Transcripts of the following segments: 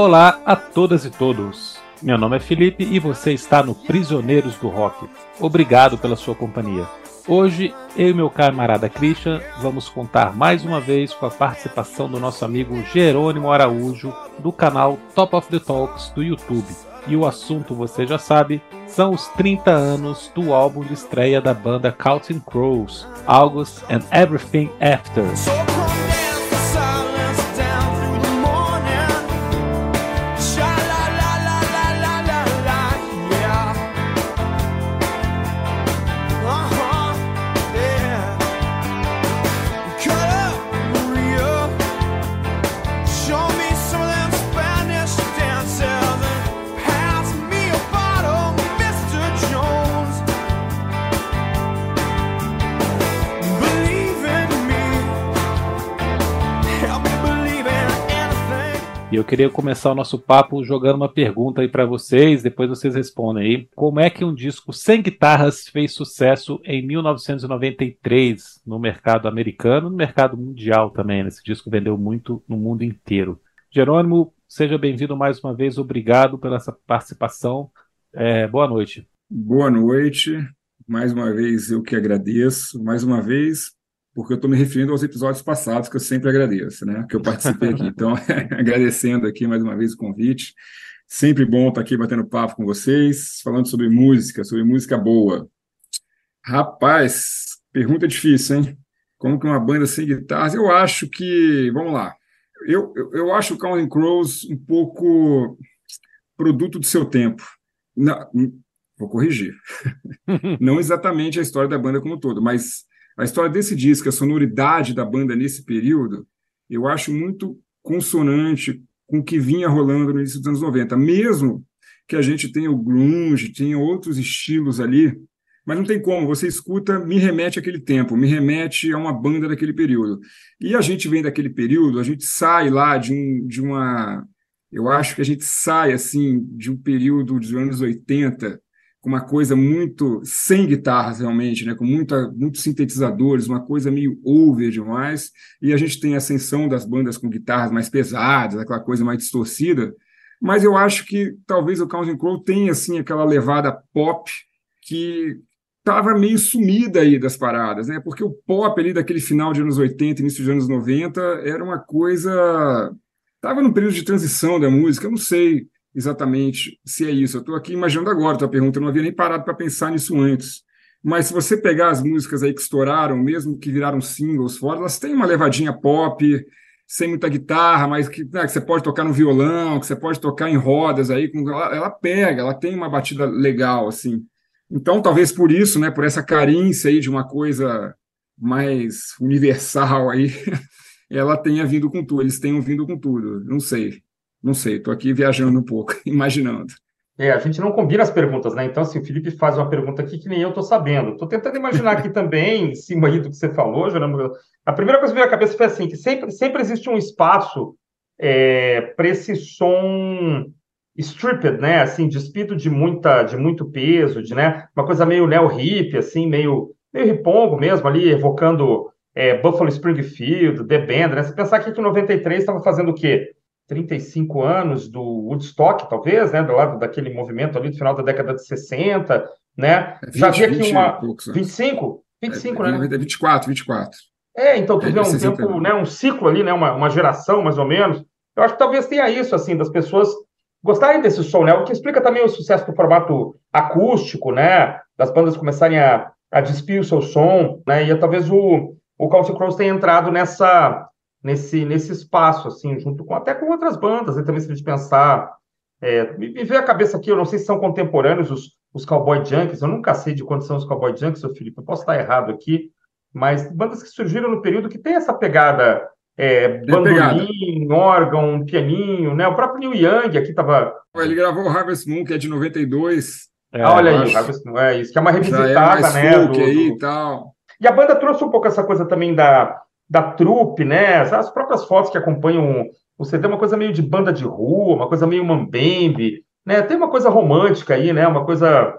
Olá a todas e todos. Meu nome é Felipe e você está no Prisioneiros do Rock. Obrigado pela sua companhia. Hoje, eu e meu camarada Christian vamos contar mais uma vez com a participação do nosso amigo Jerônimo Araújo, do canal Top of the Talks do YouTube. E o assunto, você já sabe, são os 30 anos do álbum de estreia da banda Counting Crows, August and Everything After. Eu queria começar o nosso papo jogando uma pergunta aí para vocês, depois vocês respondem aí. Como é que um disco sem guitarras fez sucesso em 1993 no mercado americano, no mercado mundial também? Né? Esse disco vendeu muito no mundo inteiro. Jerônimo, seja bem-vindo mais uma vez, obrigado pela essa participação. É, boa noite. Boa noite. Mais uma vez eu que agradeço. Mais uma vez, porque eu estou me referindo aos episódios passados, que eu sempre agradeço, né? Que eu participei aqui. Então, agradecendo aqui mais uma vez o convite. Sempre bom estar aqui batendo papo com vocês, falando sobre música, sobre música boa. Rapaz, pergunta difícil, hein? Como que uma banda sem guitarras? Eu acho que. Vamos lá. Eu, eu, eu acho o Counting Crows um pouco produto do seu tempo. Não, vou corrigir. Não exatamente a história da banda como um todo, mas a história desse disco, a sonoridade da banda nesse período, eu acho muito consonante com o que vinha rolando no início dos anos 90. Mesmo que a gente tenha o grunge, tenha outros estilos ali, mas não tem como, você escuta, me remete àquele tempo, me remete a uma banda daquele período. E a gente vem daquele período, a gente sai lá de, um, de uma. Eu acho que a gente sai assim de um período dos anos 80 com uma coisa muito sem guitarras realmente, né, com muita, muitos sintetizadores, uma coisa meio over demais, e a gente tem a ascensão das bandas com guitarras mais pesadas, aquela coisa mais distorcida, mas eu acho que talvez o Counting Crow tenha assim aquela levada pop que estava meio sumida aí das paradas, né? Porque o pop ali daquele final de anos 80, início de anos 90 era uma coisa estava num período de transição da música, eu não sei exatamente se é isso. Eu estou aqui imaginando agora a tua pergunta, eu não havia nem parado para pensar nisso antes. Mas se você pegar as músicas aí que estouraram, mesmo que viraram singles fora, elas têm uma levadinha pop, sem muita guitarra, mas que, né, que você pode tocar no violão, que você pode tocar em rodas aí, com, ela, ela, pega, ela tem uma batida legal, assim. Então, talvez por isso, né, por essa carência aí de uma coisa mais universal aí, ela tenha vindo com tudo, eles tenham vindo com tudo, não sei. Não sei, estou aqui viajando um pouco, imaginando. É, a gente não combina as perguntas, né? Então, assim, o Felipe faz uma pergunta aqui que nem eu estou sabendo. Estou tentando imaginar aqui também, em cima do que você falou, Jerônimo. A primeira coisa que veio à cabeça foi assim, que sempre, sempre existe um espaço é, para esse som stripped, né? Assim, despido de muita, de muito peso, de, né? Uma coisa meio neo hip, assim, meio, meio ripongo mesmo ali, evocando é, Buffalo Springfield, The Band, né? Você pensar que em 93 estava fazendo o quê? 35 anos do Woodstock, talvez, né, do lado daquele movimento ali do final da década de 60, né? 20, é, Já havia aqui uma poucos, 25, 25, é, né? 24, 24. É, então tu é, vê um tempo, né, um ciclo ali, né, uma, uma geração mais ou menos. Eu acho que talvez tenha isso assim das pessoas gostarem desse som, né? O que explica também o sucesso do formato acústico, né? Das bandas começarem a, a despir o seu som, né? E talvez o o Country Crows tenha entrado nessa nesse, nesse espaço, assim, junto com até com outras bandas, e também se a gente pensar. É, me, me veio a cabeça aqui, eu não sei se são contemporâneos os, os Cowboy Junkies, eu nunca sei de quantos são os Cowboy Junkies, seu Felipe, eu posso estar errado aqui, mas bandas que surgiram no período que tem essa pegada é, bandolim, órgão, pianinho, né? O próprio Neil Young aqui estava. Ele gravou o Harvest Moon, que é de 92. É, ah, olha aí, o Harvest Moon, é isso, que é uma revisitada, é né? Do, aí, do... tal. E a banda trouxe um pouco essa coisa também da, da trupe, né? As próprias fotos que acompanham o CD, uma coisa meio de banda de rua, uma coisa meio mambembe, né? Tem uma coisa romântica aí, né? Uma coisa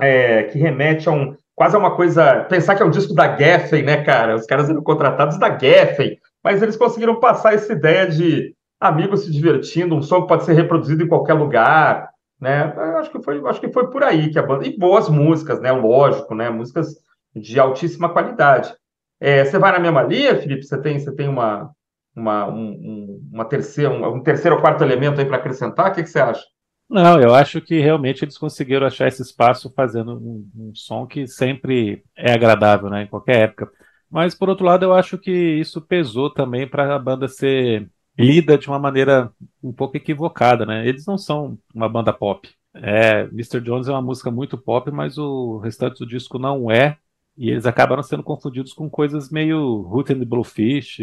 é, que remete a um quase a uma coisa pensar que é um disco da Geffen, né, cara? Os caras eram contratados da Geffen, mas eles conseguiram passar essa ideia de amigos se divertindo, um som que pode ser reproduzido em qualquer lugar, né? Acho que foi, acho que foi por aí que a banda e boas músicas, né? Lógico, né? Músicas de altíssima qualidade. É, você vai na mesma linha, Felipe? Você tem, você tem uma, uma, um, uma terceira, um, um, terceiro ou quarto elemento aí para acrescentar? O que, que, você acha? Não, eu acho que realmente eles conseguiram achar esse espaço fazendo um, um som que sempre é agradável, né? Em qualquer época. Mas, por outro lado, eu acho que isso pesou também para a banda ser lida de uma maneira um pouco equivocada, né? Eles não são uma banda pop. É, Mr. Jones é uma música muito pop, mas o restante do disco não é. E eles acabaram sendo confundidos com coisas meio Root and the Bluefish,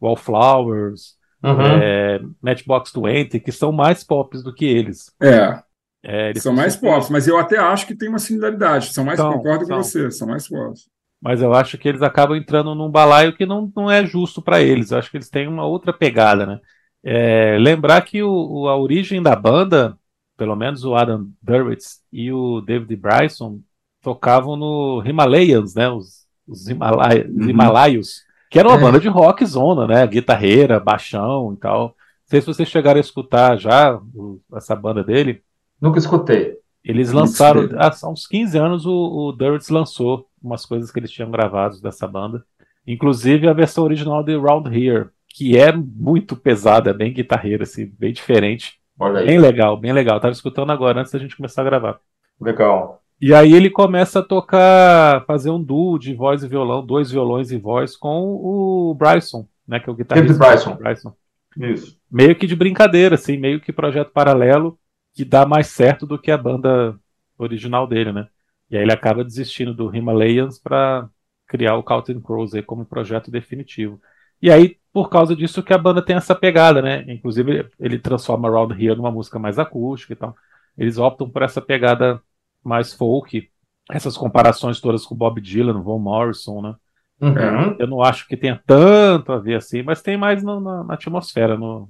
Wallflowers, uhum. é, Matchbox 20, que são mais pops do que eles. É. é eles são mais pops, mas eu até acho que tem uma similaridade. São mais, são, concordo são. com você, são mais pops mas eu acho que eles acabam entrando num balaio que não, não é justo para eles. Eu acho que eles têm uma outra pegada, né? É, lembrar que o, a origem da banda, pelo menos o Adam Duritz e o David Bryson, tocavam no Himalayas, né? Os, os, Himalai, uhum. Himalaios, que era uma é. banda de rock zona, né? Guitarreira, baixão e tal. Não sei se vocês chegaram a escutar já o, essa banda dele. Nunca escutei. Eles lançaram, há uns 15 anos, o, o lançou umas coisas que eles tinham gravados dessa banda. Inclusive a versão original de Round Here, que é muito pesada, é bem guitarreira, assim, bem diferente. Bem legal, bem legal. tava escutando agora, antes da gente começar a gravar. Legal. E aí ele começa a tocar, fazer um duo de voz e violão, dois violões e voz, com o Bryson, né, que é o guitarrista. Bryson. Bryson. Isso. Meio que de brincadeira, assim, meio que projeto paralelo, que dá mais certo do que a banda original dele, né? E aí ele acaba desistindo do Himalayas para criar o Counting Crows aí como projeto definitivo. E aí, por causa disso, que a banda tem essa pegada, né? Inclusive, ele transforma Around Here numa música mais acústica e tal. Eles optam por essa pegada mais folk, essas comparações todas com Bob Dylan, Von Morrison, né? Uhum. Eu não acho que tenha tanto a ver assim, mas tem mais na, na, na atmosfera, no,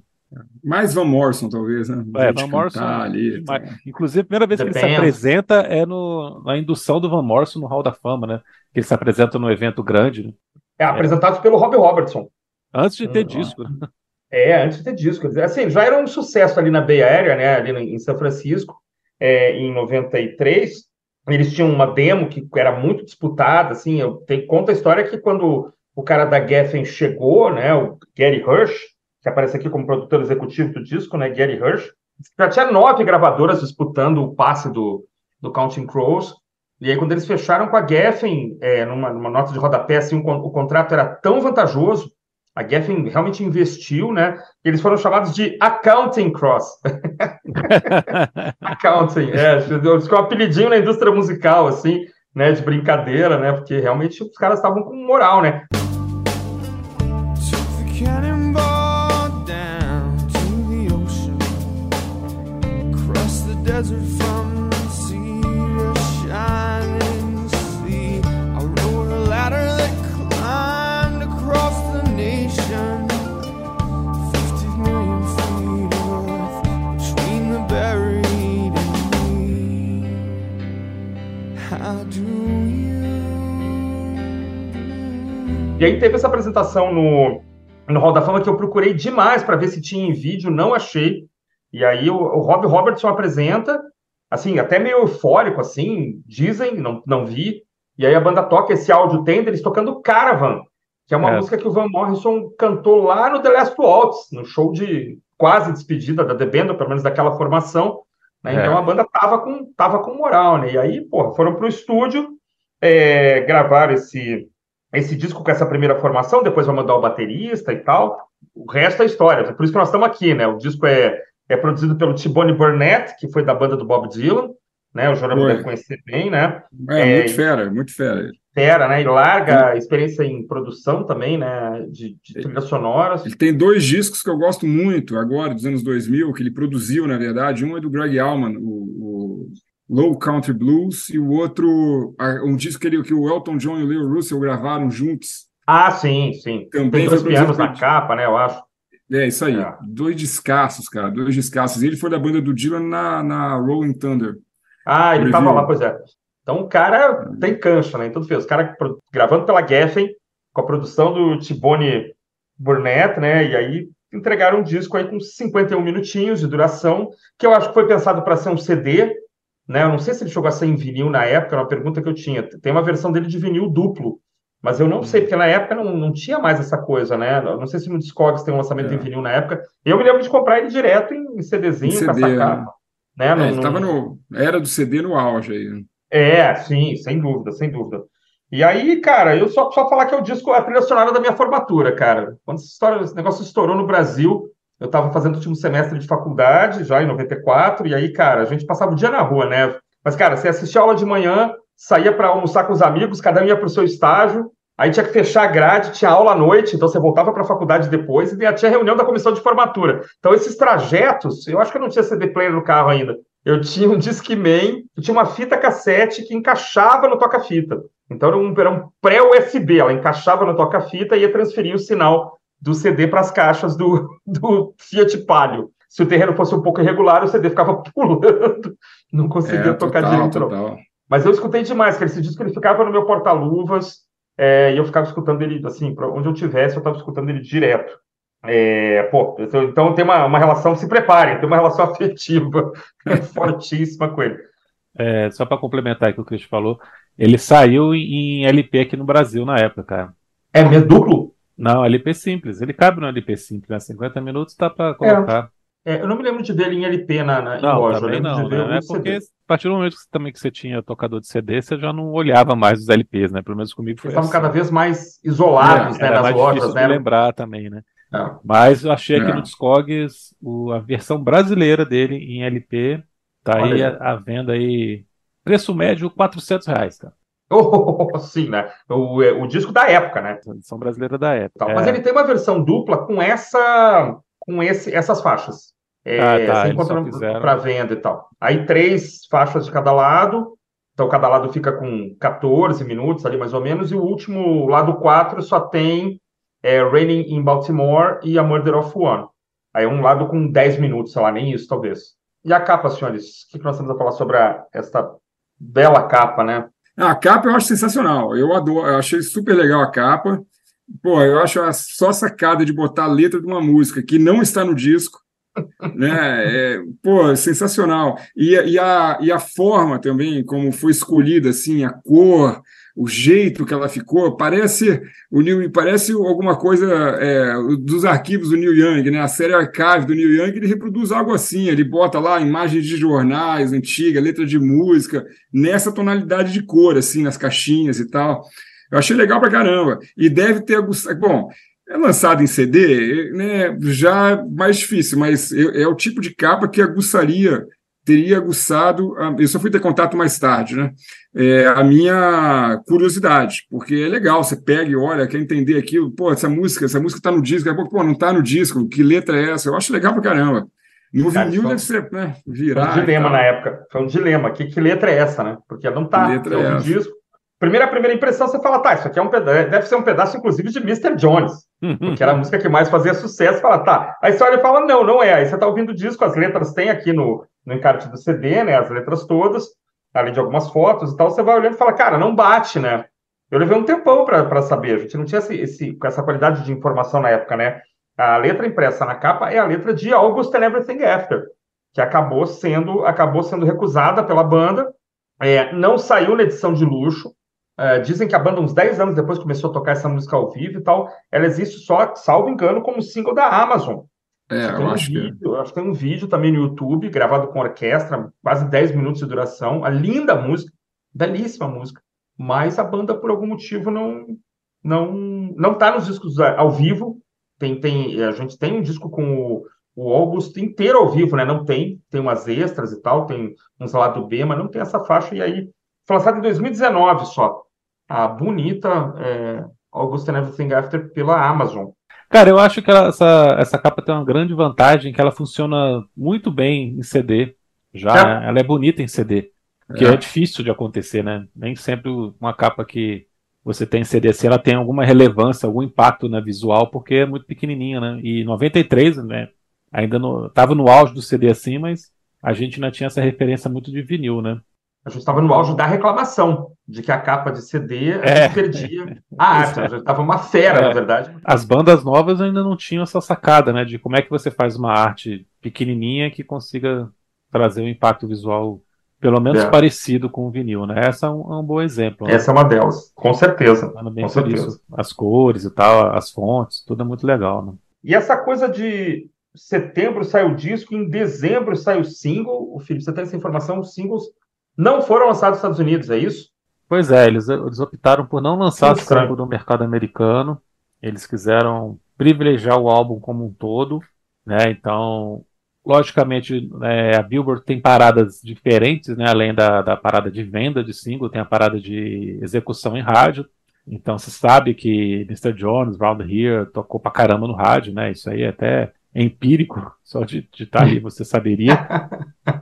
mais Van Morrison, talvez, né? É, Van Morrison. Ali, tá. Inclusive, a primeira vez Depende. que ele se apresenta é no, na indução do Van Morrison no Hall da Fama, né? Que ele se apresenta no evento grande. Né? É, apresentado pelo Rob Robertson. Antes de ter uhum. disco, né? É, antes de ter disco. Assim, já era um sucesso ali na Bay Area, né? Ali em São Francisco, é, em 93. Eles tinham uma demo que era muito disputada, assim. Eu tenho, conta a história que quando o cara da Geffen chegou, né? O Gary Hirsch, que aparece aqui como produtor executivo do disco, né, Gary Hirsch. Já tinha nove gravadoras disputando o passe do, do Counting Crows. E aí, quando eles fecharam com a Geffen, é, numa, numa, nota de rodapé, assim, um, o contrato era tão vantajoso, a Geffen realmente investiu, né? eles foram chamados de Accounting Cross. accounting, é. Ficou um apelidinho na indústria musical, assim, né? De brincadeira, né? Porque realmente os caras estavam com moral, né? desert from E aí teve essa apresentação no, no Hall da Fama que eu procurei demais para ver se tinha em vídeo, não achei. E aí o, o Rob Robertson apresenta, assim, até meio eufórico, assim, dizem, não, não vi. E aí a banda toca esse áudio tem deles tocando Caravan, que é uma é. música que o Van Morrison cantou lá no The Last Waltz, no show de quase despedida da The Band, pelo menos daquela formação. Né? É. Então a banda tava com, tava com moral, né? E aí, pô, foram pro estúdio é, gravar esse, esse disco com essa primeira formação, depois vai mandar o baterista e tal. O resto é história, por isso que nós estamos aqui, né? O disco é é produzido pelo Tibone Burnett, que foi da banda do Bob Dylan, né? O Jornal deve conhecer bem, né? É, é, muito fera, muito fera. Fera, né? E larga experiência em produção também, né? De, de trilhas sonoras. Ele tem dois discos que eu gosto muito agora, dos anos 2000, que ele produziu, na verdade. Um é do Greg Allman, o, o Low Country Blues, e o outro, um disco que, ele, que o Elton John e o Leo Russell gravaram juntos. Ah, sim, sim. Também tem dois pianos na capa, né? Eu acho. É, isso aí. É. Dois descassos, cara. Dois descassos. Ele foi da banda do Dylan na, na Rolling Thunder. Ah, ele estava lá, pois é. Então o cara tem cancha, né? Então fez. Os caras gravando pela Geffen, com a produção do Tibone Burnett, né? E aí entregaram um disco aí com 51 minutinhos de duração, que eu acho que foi pensado para ser um CD, né? Eu não sei se ele chegou a ser em vinil na época, era uma pergunta que eu tinha. Tem uma versão dele de vinil duplo, mas eu não sei, porque na época não, não tinha mais essa coisa, né? Eu não sei se no Discogs tem um lançamento é. em vinil na época. Eu me lembro de comprar ele direto em CDzinho, em CD, com essa né? É, tava no. Era do CD no auge aí. Né? É, sim, sem dúvida, sem dúvida. E aí, cara, eu só, só falar que é o disco, a trilha sonora da minha formatura, cara. Quando essa história, esse negócio estourou no Brasil, eu estava fazendo o último semestre de faculdade, já em 94, e aí, cara, a gente passava o dia na rua, né? Mas, cara, você assistia aula de manhã, saía para almoçar com os amigos, cada um ia para o seu estágio, aí tinha que fechar a grade, tinha aula à noite, então você voltava para a faculdade depois e tinha reunião da comissão de formatura. Então, esses trajetos, eu acho que eu não tinha CD player no carro ainda. Eu tinha um Discman, eu tinha uma fita cassete que encaixava no toca-fita. Então era um, um pré-USB, ela encaixava no toca-fita e ia transferir o sinal do CD para as caixas do, do Fiat Palio. Se o terreno fosse um pouco irregular, o CD ficava pulando, não conseguia é, tocar total, direito. Total. Mas eu escutei demais, que esse disco ele ficava no meu porta-luvas, é, e eu ficava escutando ele, assim, para onde eu tivesse, eu estava escutando ele direto. É, pô, então tem uma, uma relação, se preparem, tem uma relação afetiva fortíssima com ele. É, só para complementar o que o Cris falou, ele saiu em LP aqui no Brasil na época, cara. É mesmo duplo? Não, LP simples. Ele cabe no LP simples, né? 50 minutos tá para colocar. É. é. eu não me lembro de ver ele em LP na, na não, loja. Também não, né? É porque CD. a partir do momento que, também que você tinha tocador de CD, você já não olhava mais os LPs, né? Pelo menos comigo foi Eles assim. estavam cada vez mais isolados, é, né? Nas mais lojas, né? De lembrar também, né? É. Mas eu achei aqui no Discogs o, a versão brasileira dele em LP tá Olha aí a, a venda aí Preço médio, 400 reais, cara. Oh, sim, né? O, é, o disco da época, né? A edição brasileira da época. É. Mas ele tem uma versão dupla com essa, com esse, essas faixas. É, ah, tá, você para venda e tal. Aí três faixas de cada lado. Então cada lado fica com 14 minutos ali mais ou menos. E o último lado 4 só tem é, Raining in Baltimore e A Murder of One. Aí um lado com 10 minutos, sei lá, nem isso talvez. E a capa, senhores? O que nós temos a falar sobre a, esta bela capa, né? A capa eu acho sensacional. Eu adoro, eu achei super legal a capa. Pô, eu acho só sacada de botar a letra de uma música que não está no disco. né? É, pô, sensacional. E, e, a, e a forma também, como foi escolhida, assim, a cor, o jeito que ela ficou, parece o Neil, parece alguma coisa é, dos arquivos do Neil Young, né? A série Archive do Neil Young, ele reproduz algo assim, ele bota lá imagens de jornais antigas, letra de música, nessa tonalidade de cor, assim, nas caixinhas e tal. Eu achei legal pra caramba. E deve ter. Bom, é lançado em CD, né? Já mais difícil, mas é o tipo de capa que aguçaria teria aguçado, eu só fui ter contato mais tarde, né? É, a minha curiosidade, porque é legal, você pega e olha, quer entender aquilo, pô, essa música, essa música tá no disco, daqui a pouco, pô, não tá no disco, que letra é essa? Eu acho legal pra caramba. No Cara, vinil deve ser, né, virar. Foi um dilema na época, foi um dilema, que, que letra é essa, né? Porque não tá letra é no disco. Primeira, primeira impressão, você fala, tá, isso aqui é um pedaço, deve ser um pedaço, inclusive, de Mr. Jones, porque era a música que mais fazia sucesso, fala, tá. Aí você olha e fala, não, não é. Aí você tá ouvindo o disco, as letras tem aqui no, no encarte do CD, né, as letras todas, além de algumas fotos e tal, você vai olhando e fala, cara, não bate, né? Eu levei um tempão para saber, a gente não tinha esse, esse, essa qualidade de informação na época, né? A letra impressa na capa é a letra de August and Everything After, que acabou sendo, acabou sendo recusada pela banda, é, não saiu na edição de luxo, é, dizem que a banda, uns 10 anos depois, começou a tocar essa música ao vivo e tal. Ela existe só, salvo engano, como single da Amazon. É, eu um acho vídeo, que... Eu acho que tem um vídeo também no YouTube, gravado com orquestra, quase 10 minutos de duração. A linda música, belíssima música. Mas a banda, por algum motivo, não não não tá nos discos ao vivo. Tem, tem, a gente tem um disco com o, o August inteiro ao vivo, né? Não tem, tem umas extras e tal, tem uns lado B, mas não tem essa faixa. E aí, foi lançado em 2019 só. A bonita é, August and Everything After pela Amazon. Cara, eu acho que ela, essa, essa capa tem uma grande vantagem, que ela funciona muito bem em CD. Já, é. ela é bonita em CD. Que é. é. difícil de acontecer, né? Nem sempre uma capa que você tem em CD assim, ela tem alguma relevância, algum impacto na visual, porque é muito pequenininha, né? E 93, né? Ainda no, tava no auge do CD assim, mas a gente ainda tinha essa referência muito de vinil, né? A gente estava no auge da reclamação de que a capa de CD é. perdia a arte. A gente estava uma fera, é. na verdade. As bandas novas ainda não tinham essa sacada, né? De como é que você faz uma arte pequenininha que consiga trazer um impacto visual pelo menos é. parecido com o vinil, né? Essa é um, é um bom exemplo. Né? Essa é uma delas, com certeza. Com certeza. Isso. As cores e tal, as fontes, tudo é muito legal, né? E essa coisa de setembro sai o disco, em dezembro sai o single. O Felipe, você tem essa informação? Os singles não foram lançados nos Estados Unidos, é isso? Pois é, eles, eles optaram por não lançar o single no mercado americano. Eles quiseram privilegiar o álbum como um todo, né? Então, logicamente, é, a Billboard tem paradas diferentes, né? Além da, da parada de venda de single, tem a parada de execução em rádio. Então, você sabe que Mr. Jones, Round Here tocou pra caramba no rádio, né? Isso aí é até empírico, só de estar tá ali você saberia.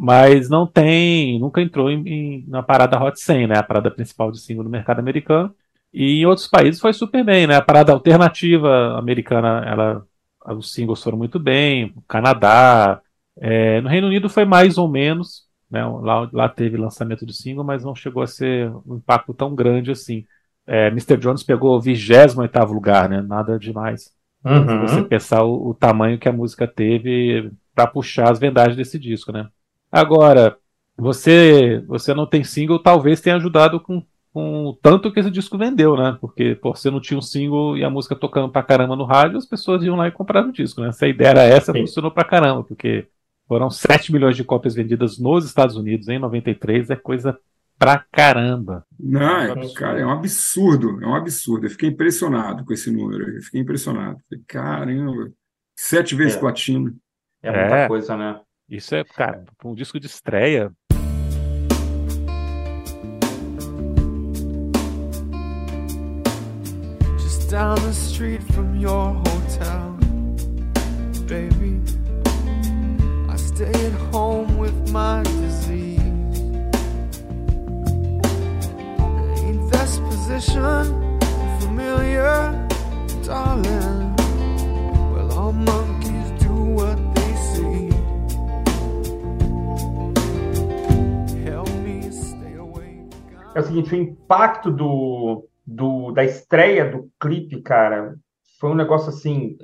mas não tem, nunca entrou em, em, na parada Hot 100, né, a parada principal de single no mercado americano. E em outros países foi super bem, né? A parada alternativa americana, ela, os singles foram muito bem. Canadá, é, no Reino Unido foi mais ou menos, né? Lá, lá teve lançamento de single, mas não chegou a ser um impacto tão grande assim. É, Mr. Jones pegou o 28 lugar, né? Nada demais. Uhum. Se você pensar o, o tamanho que a música teve para puxar as vendagens desse disco, né? Agora, você você não tem single, talvez tenha ajudado com, com o tanto que esse disco vendeu, né? Porque pô, você não tinha um single e a música tocando pra caramba no rádio, as pessoas iam lá e compraram o disco, né? Se a ideia era essa, Sim. funcionou pra caramba, porque foram 7 milhões de cópias vendidas nos Estados Unidos em 93, é coisa pra caramba. Não, é, cara, é um absurdo, é um absurdo. Eu fiquei impressionado com esse número, eu fiquei impressionado. Caramba, sete vezes é. platina. É muita é. coisa, né? Isso é, cara, um disco de estreia. Just down the street from your hotel, baby. I stay at home with my disease. Ain't this position familiar, darling? Well, all monkeys do what é o seguinte, o impacto do, do, da estreia do clipe, cara, foi um negócio assim,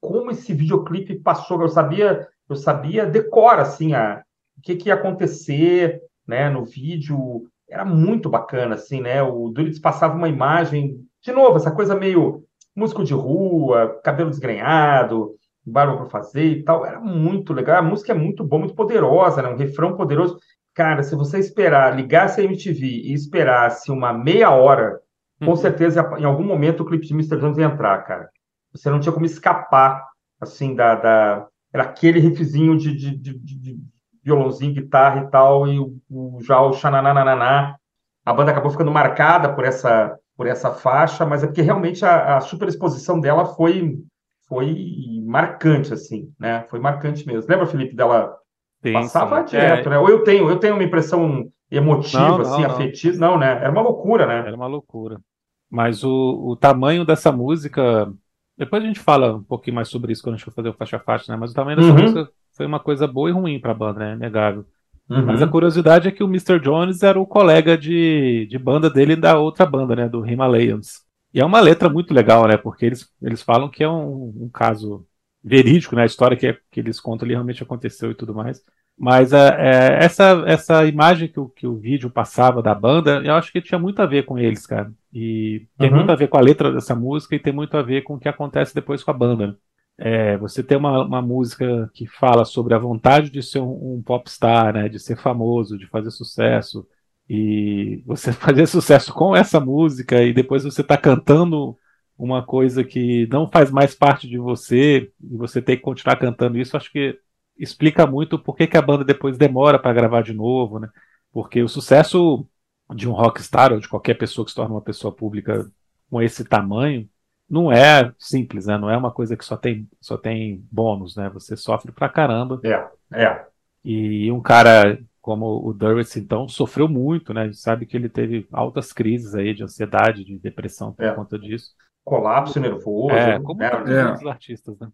como esse videoclipe passou, eu sabia, eu sabia decora assim a o que, que ia acontecer, né, no vídeo, era muito bacana assim, né? O Duritz passava uma imagem, de novo, essa coisa meio músico de rua, cabelo desgrenhado, barba para fazer e tal, era muito legal. A música é muito boa, muito poderosa, né? Um refrão poderoso. Cara, se você esperar, ligasse a MTV e esperasse uma meia hora, com uhum. certeza em algum momento o clipe de Mr. Jones ia entrar, cara. Você não tinha como escapar, assim, da. da... Era aquele riffzinho de, de, de, de violãozinho, guitarra e tal, e o, o, já o xananananá. A banda acabou ficando marcada por essa, por essa faixa, mas é porque realmente a, a superexposição dela foi, foi marcante, assim, né? Foi marcante mesmo. Lembra, Felipe, dela Sim, Passava sim. direto, é. né? Ou eu tenho, eu tenho uma impressão emotiva, não, assim, não, afetiva. Não, né? Era uma loucura, né? Era uma loucura. Mas o, o tamanho dessa música. Depois a gente fala um pouquinho mais sobre isso quando a gente for fazer o faixa faixa, né? Mas o tamanho dessa uhum. música foi uma coisa boa e ruim pra banda, né? Negável. Uhum. Mas a curiosidade é que o Mr. Jones era o colega de, de banda dele da outra banda, né? Do Himalayans. E é uma letra muito legal, né? Porque eles, eles falam que é um, um caso verídico, né? A história que, é, que eles contam ali realmente aconteceu e tudo mais. Mas é, é, essa, essa imagem que o, que o vídeo passava da banda, eu acho que tinha muito a ver com eles, cara. E tem uhum. muito a ver com a letra dessa música e tem muito a ver com o que acontece depois com a banda. É, você tem uma, uma música que fala sobre a vontade de ser um, um popstar, né? De ser famoso, de fazer sucesso. E você fazer sucesso com essa música e depois você tá cantando uma coisa que não faz mais parte de você e você tem que continuar cantando isso, acho que explica muito por que, que a banda depois demora para gravar de novo, né? Porque o sucesso de um rockstar ou de qualquer pessoa que se torna uma pessoa pública com esse tamanho não é simples, né? Não é uma coisa que só tem só tem bônus, né? Você sofre pra caramba. É, é. E um cara como o Duritz, então, sofreu muito, né? A gente sabe que ele teve altas crises aí de ansiedade, de depressão por é. conta disso colapso nervoso. É, como né? todos é. os artistas, né?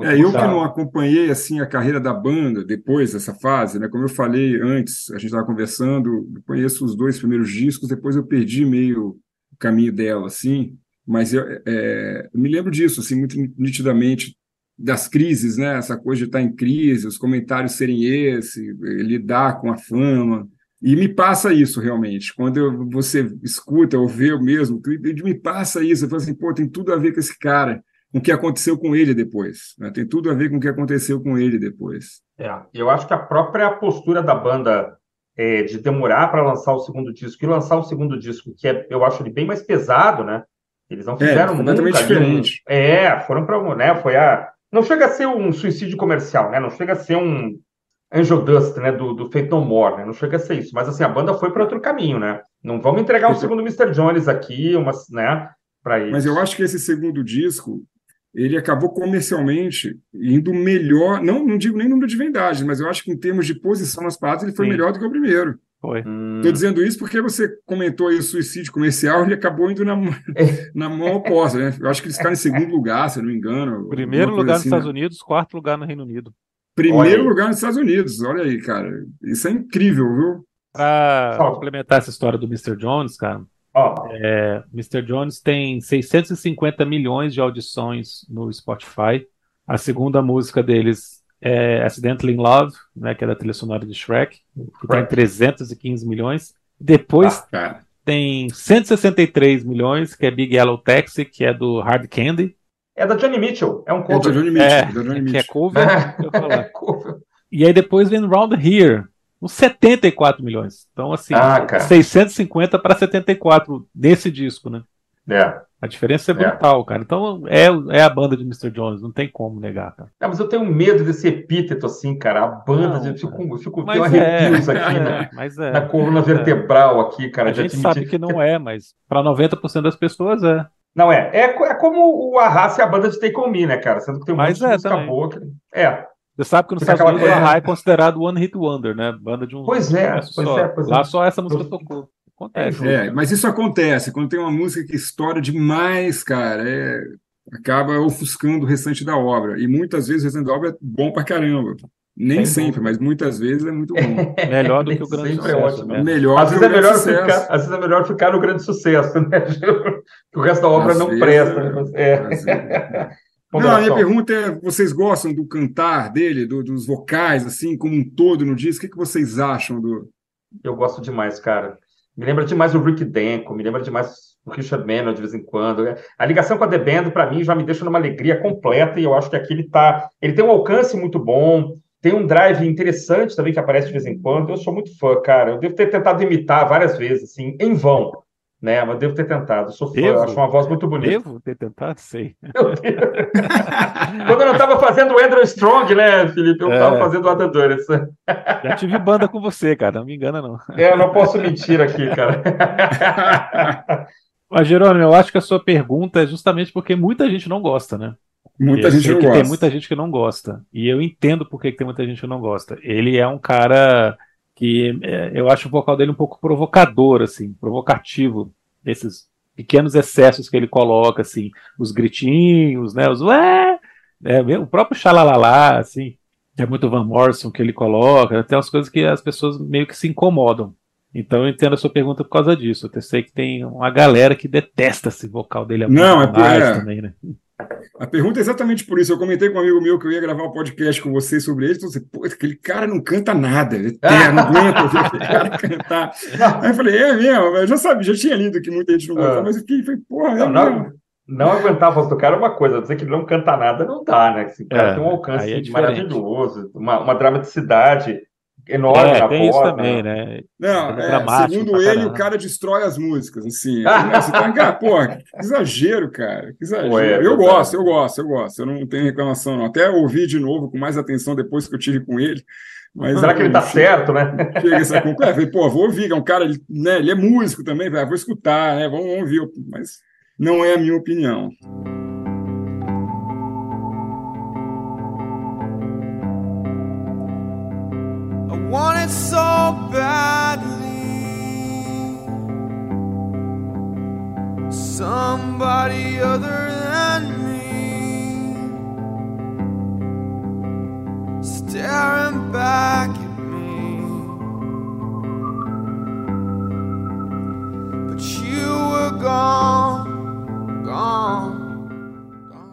é, eu que não acompanhei assim a carreira da banda depois dessa fase, né? Como eu falei antes, a gente estava conversando, eu conheço os dois primeiros discos, depois eu perdi meio o caminho dela, assim. Mas eu, é, eu me lembro disso, assim, muito nitidamente das crises, né? Essa coisa de estar em crise, os comentários serem esse, lidar com a fama. E me passa isso realmente. Quando eu, você escuta ou vê o mesmo, me passa isso. Eu falo assim, pô, tem tudo a ver com esse cara com o que aconteceu com ele depois. Né? Tem tudo a ver com o que aconteceu com ele depois. É, eu acho que a própria postura da banda é, de demorar para lançar o segundo disco e lançar o segundo disco, que é, eu acho ele bem mais pesado, né? Eles não é, fizeram é, completamente nunca, diferente. Um, é, foram para, né? Foi a não chega a ser um suicídio comercial, né? Não chega a ser um Angel Dust, né? Do, do Fate No More, né? Não chega a ser isso. Mas assim, a banda foi para outro caminho, né? Não vamos entregar o um segundo Mr. Jones aqui, umas, né? Para isso. Mas eu acho que esse segundo disco ele acabou comercialmente indo melhor, não, não digo nem número de vendagens, mas eu acho que em termos de posição nas paradas ele foi Sim. melhor do que o primeiro. Foi. Estou hum. dizendo isso porque você comentou aí o suicídio comercial, ele acabou indo na, na mão oposta, né? Eu acho que eles ficaram em segundo lugar, se eu não me engano. Primeiro lugar assim, nos Estados né? Unidos, quarto lugar no Reino Unido. Primeiro lugar nos Estados Unidos, olha aí, cara. Isso é incrível, viu? Para complementar essa história do Mr. Jones, cara, Oh. É, Mr. Jones tem 650 milhões de audições no Spotify. A segunda música deles é Accidentally in Love, né, que é da trilha sonora de Shrek, que tem 315 milhões. Depois ah, tem 163 milhões, que é Big Yellow Taxi, que é do Hard Candy. É da Johnny Mitchell, é um cover. É, Johnny Mitchell, é, Johnny Mitchell. que é cover. é cover. E aí depois vem Round Here, uns 74 milhões. Então, assim, ah, 650 para 74 nesse disco, né? É. A diferença é, é. brutal, é. cara. Então, é, é a banda de Mr. Jones, não tem como negar, cara. É, mas eu tenho medo desse epíteto, assim, cara. A banda, não, de, fico, fico tenho arrepios é, aqui né? mas é, na coluna é. vertebral aqui, cara. A gente sabe que não é, mas para 90% das pessoas é. Não é. é. É como o Arrasa e a banda de Take On Me, né, cara? Sendo que tem um mas monte de música boa. Que... É. Você sabe que nos Estados Unidos o Ahá é considerado One Hit Wonder, né? Banda de um. Pois é, pois só. é. Pois Lá é. só essa música tocou. Acontece. É, mas isso acontece quando tem uma música que estoura demais, cara. É, acaba ofuscando o restante da obra. E muitas vezes o restante da obra é bom pra caramba. Nem Sem sempre, dúvida. mas muitas vezes é muito bom. melhor do que o grande é sucesso. É ótimo. Né? Melhor às, vezes é melhor ficar, às vezes é melhor ficar no grande sucesso, né? que o resto da obra às não vezes, presta. É. Não, a minha pergunta é: vocês gostam do cantar dele, do, dos vocais, assim, como um todo no disco? O que, que vocês acham do. Eu gosto demais, cara. Me lembra demais o Rick Denko, me lembra demais o Richard Manuel de vez em quando. A ligação com a The Band, para mim, já me deixa numa alegria completa e eu acho que aqui ele tá. Ele tem um alcance muito bom, tem um drive interessante também que aparece de vez em quando. Eu sou muito fã, cara. Eu devo ter tentado imitar várias vezes, assim, em vão né? Mas devo ter tentado. Eu sou fã, devo, acho uma voz muito bonita. Devo ter tentado, sei. Quando eu não estava fazendo o Andrew Strong, né, Felipe? Eu estava é. fazendo o Adam Duras. Já tive banda com você, cara. Não me engana, não. É, eu não posso mentir aqui, cara. Mas, Jerônimo, eu acho que a sua pergunta é justamente porque muita gente não gosta, né? Muita eu gente não que gosta. Tem muita gente que não gosta. E eu entendo por que tem muita gente que não gosta. Ele é um cara que é, eu acho o vocal dele um pouco provocador, assim, provocativo, esses pequenos excessos que ele coloca, assim, os gritinhos, né, os ué, é, o próprio xalalá, assim, é muito Van Morrison que ele coloca, tem umas coisas que as pessoas meio que se incomodam. Então eu entendo a sua pergunta por causa disso. Eu sei que tem uma galera que detesta esse vocal dele. Não, é por é. também, né? A pergunta é exatamente por isso. Eu comentei com um amigo meu que eu ia gravar um podcast com vocês sobre ele. Então, pô, aquele cara não canta nada. Ele é, não aguenta ouvir aquele cara cantar. Aí eu falei, é mesmo, eu já sabia, já tinha lido que muita gente não gostava, ah. mas eu fiquei, falei, porra, é não, não, não aguentar a voz do cara é uma coisa, dizer que ele não canta nada não dá, né? Esse cara é, tem um alcance é maravilhoso, uma, uma dramaticidade enorme é, na tem isso também, né? Não, é, segundo ele, o cara destrói as músicas, assim. né? Você tá, cara, pô, que exagero, cara, que exagero. É, eu gosto, eu gosto, eu gosto, eu não tenho reclamação, não. Até ouvi de novo com mais atenção depois que eu tive com ele. Mas, Será que ele tá certo, né? Chega essa conclusão. Falei, pô, vou ouvir, é um cara, ele, né, ele é músico também, vou escutar, né? Vamos ouvir, mas não é a minha opinião. want it so badly. Somebody other than me staring back at me. But you were gone, gone. gone.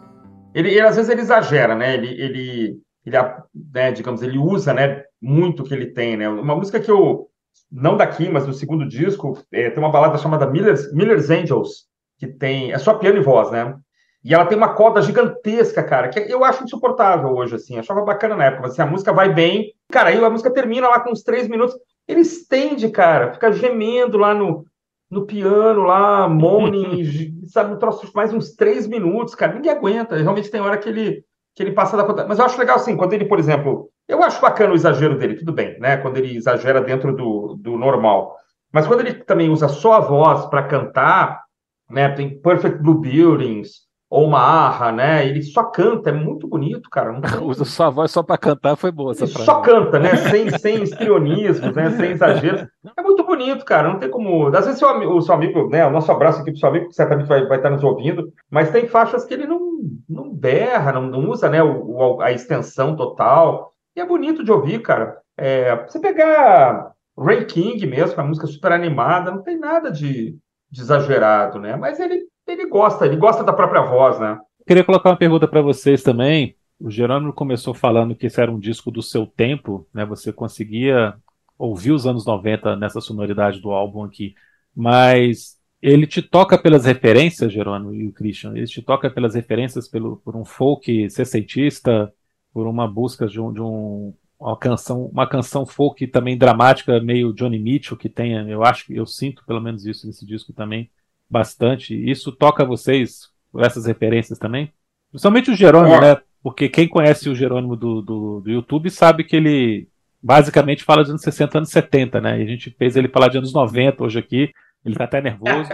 Ele, ele às vezes ele exagera, né? Ele, ele ele né, digamos, ele usa, né, muito o que ele tem, né? Uma música que eu não daqui, mas do segundo disco, é, tem uma balada chamada Miller's, Miller's Angels, que tem é só piano e voz, né? E ela tem uma coda gigantesca, cara, que eu acho insuportável hoje, assim. Achava bacana na época, mas assim, a música vai bem. Cara, aí a música termina lá com uns três minutos. Ele estende, cara, fica gemendo lá no, no piano, lá, moaning, sabe, um troço mais uns três minutos, cara. Ninguém aguenta. Realmente tem hora que ele, que ele passa da conta. Mas eu acho legal, assim, quando ele, por exemplo, eu acho bacana o exagero dele, tudo bem, né? Quando ele exagera dentro do, do normal. Mas quando ele também usa só a voz para cantar, né? Tem Perfect Blue Buildings, ou uma arra, né? Ele só canta, é muito bonito, cara. Não. Usa sua voz só para cantar, foi boa essa frase. Só canta, né? Sem, sem estrionismos, né? Sem exageros. É muito bonito, cara. Não tem como. Às vezes seu, o seu amigo, né? O nosso abraço aqui pro seu amigo, que certamente vai, vai estar nos ouvindo, mas tem faixas que ele não, não berra, não, não usa né, o, a extensão total. E é bonito de ouvir, cara. É, você pegar Ray King mesmo, uma música super animada, não tem nada de, de exagerado, né? Mas ele ele gosta, ele gosta da própria voz, né? Queria colocar uma pergunta para vocês também. O Jerônimo começou falando que esse era um disco do seu tempo, né? Você conseguia ouvir os anos 90 nessa sonoridade do álbum aqui, mas ele te toca pelas referências, Jerônimo e o Christian, ele te toca pelas referências pelo, por um folk sessentista, por uma busca de, um, de um, uma canção, uma canção folk também dramática, meio Johnny Mitchell, que tem, eu acho eu sinto pelo menos isso nesse disco também bastante. Isso toca vocês, essas referências também? Principalmente o Jerônimo, é. né? Porque quem conhece o Jerônimo do, do, do, YouTube sabe que ele basicamente fala de anos 60, anos 70, né? E a gente fez ele falar de anos 90 hoje aqui. Ele tá até nervoso.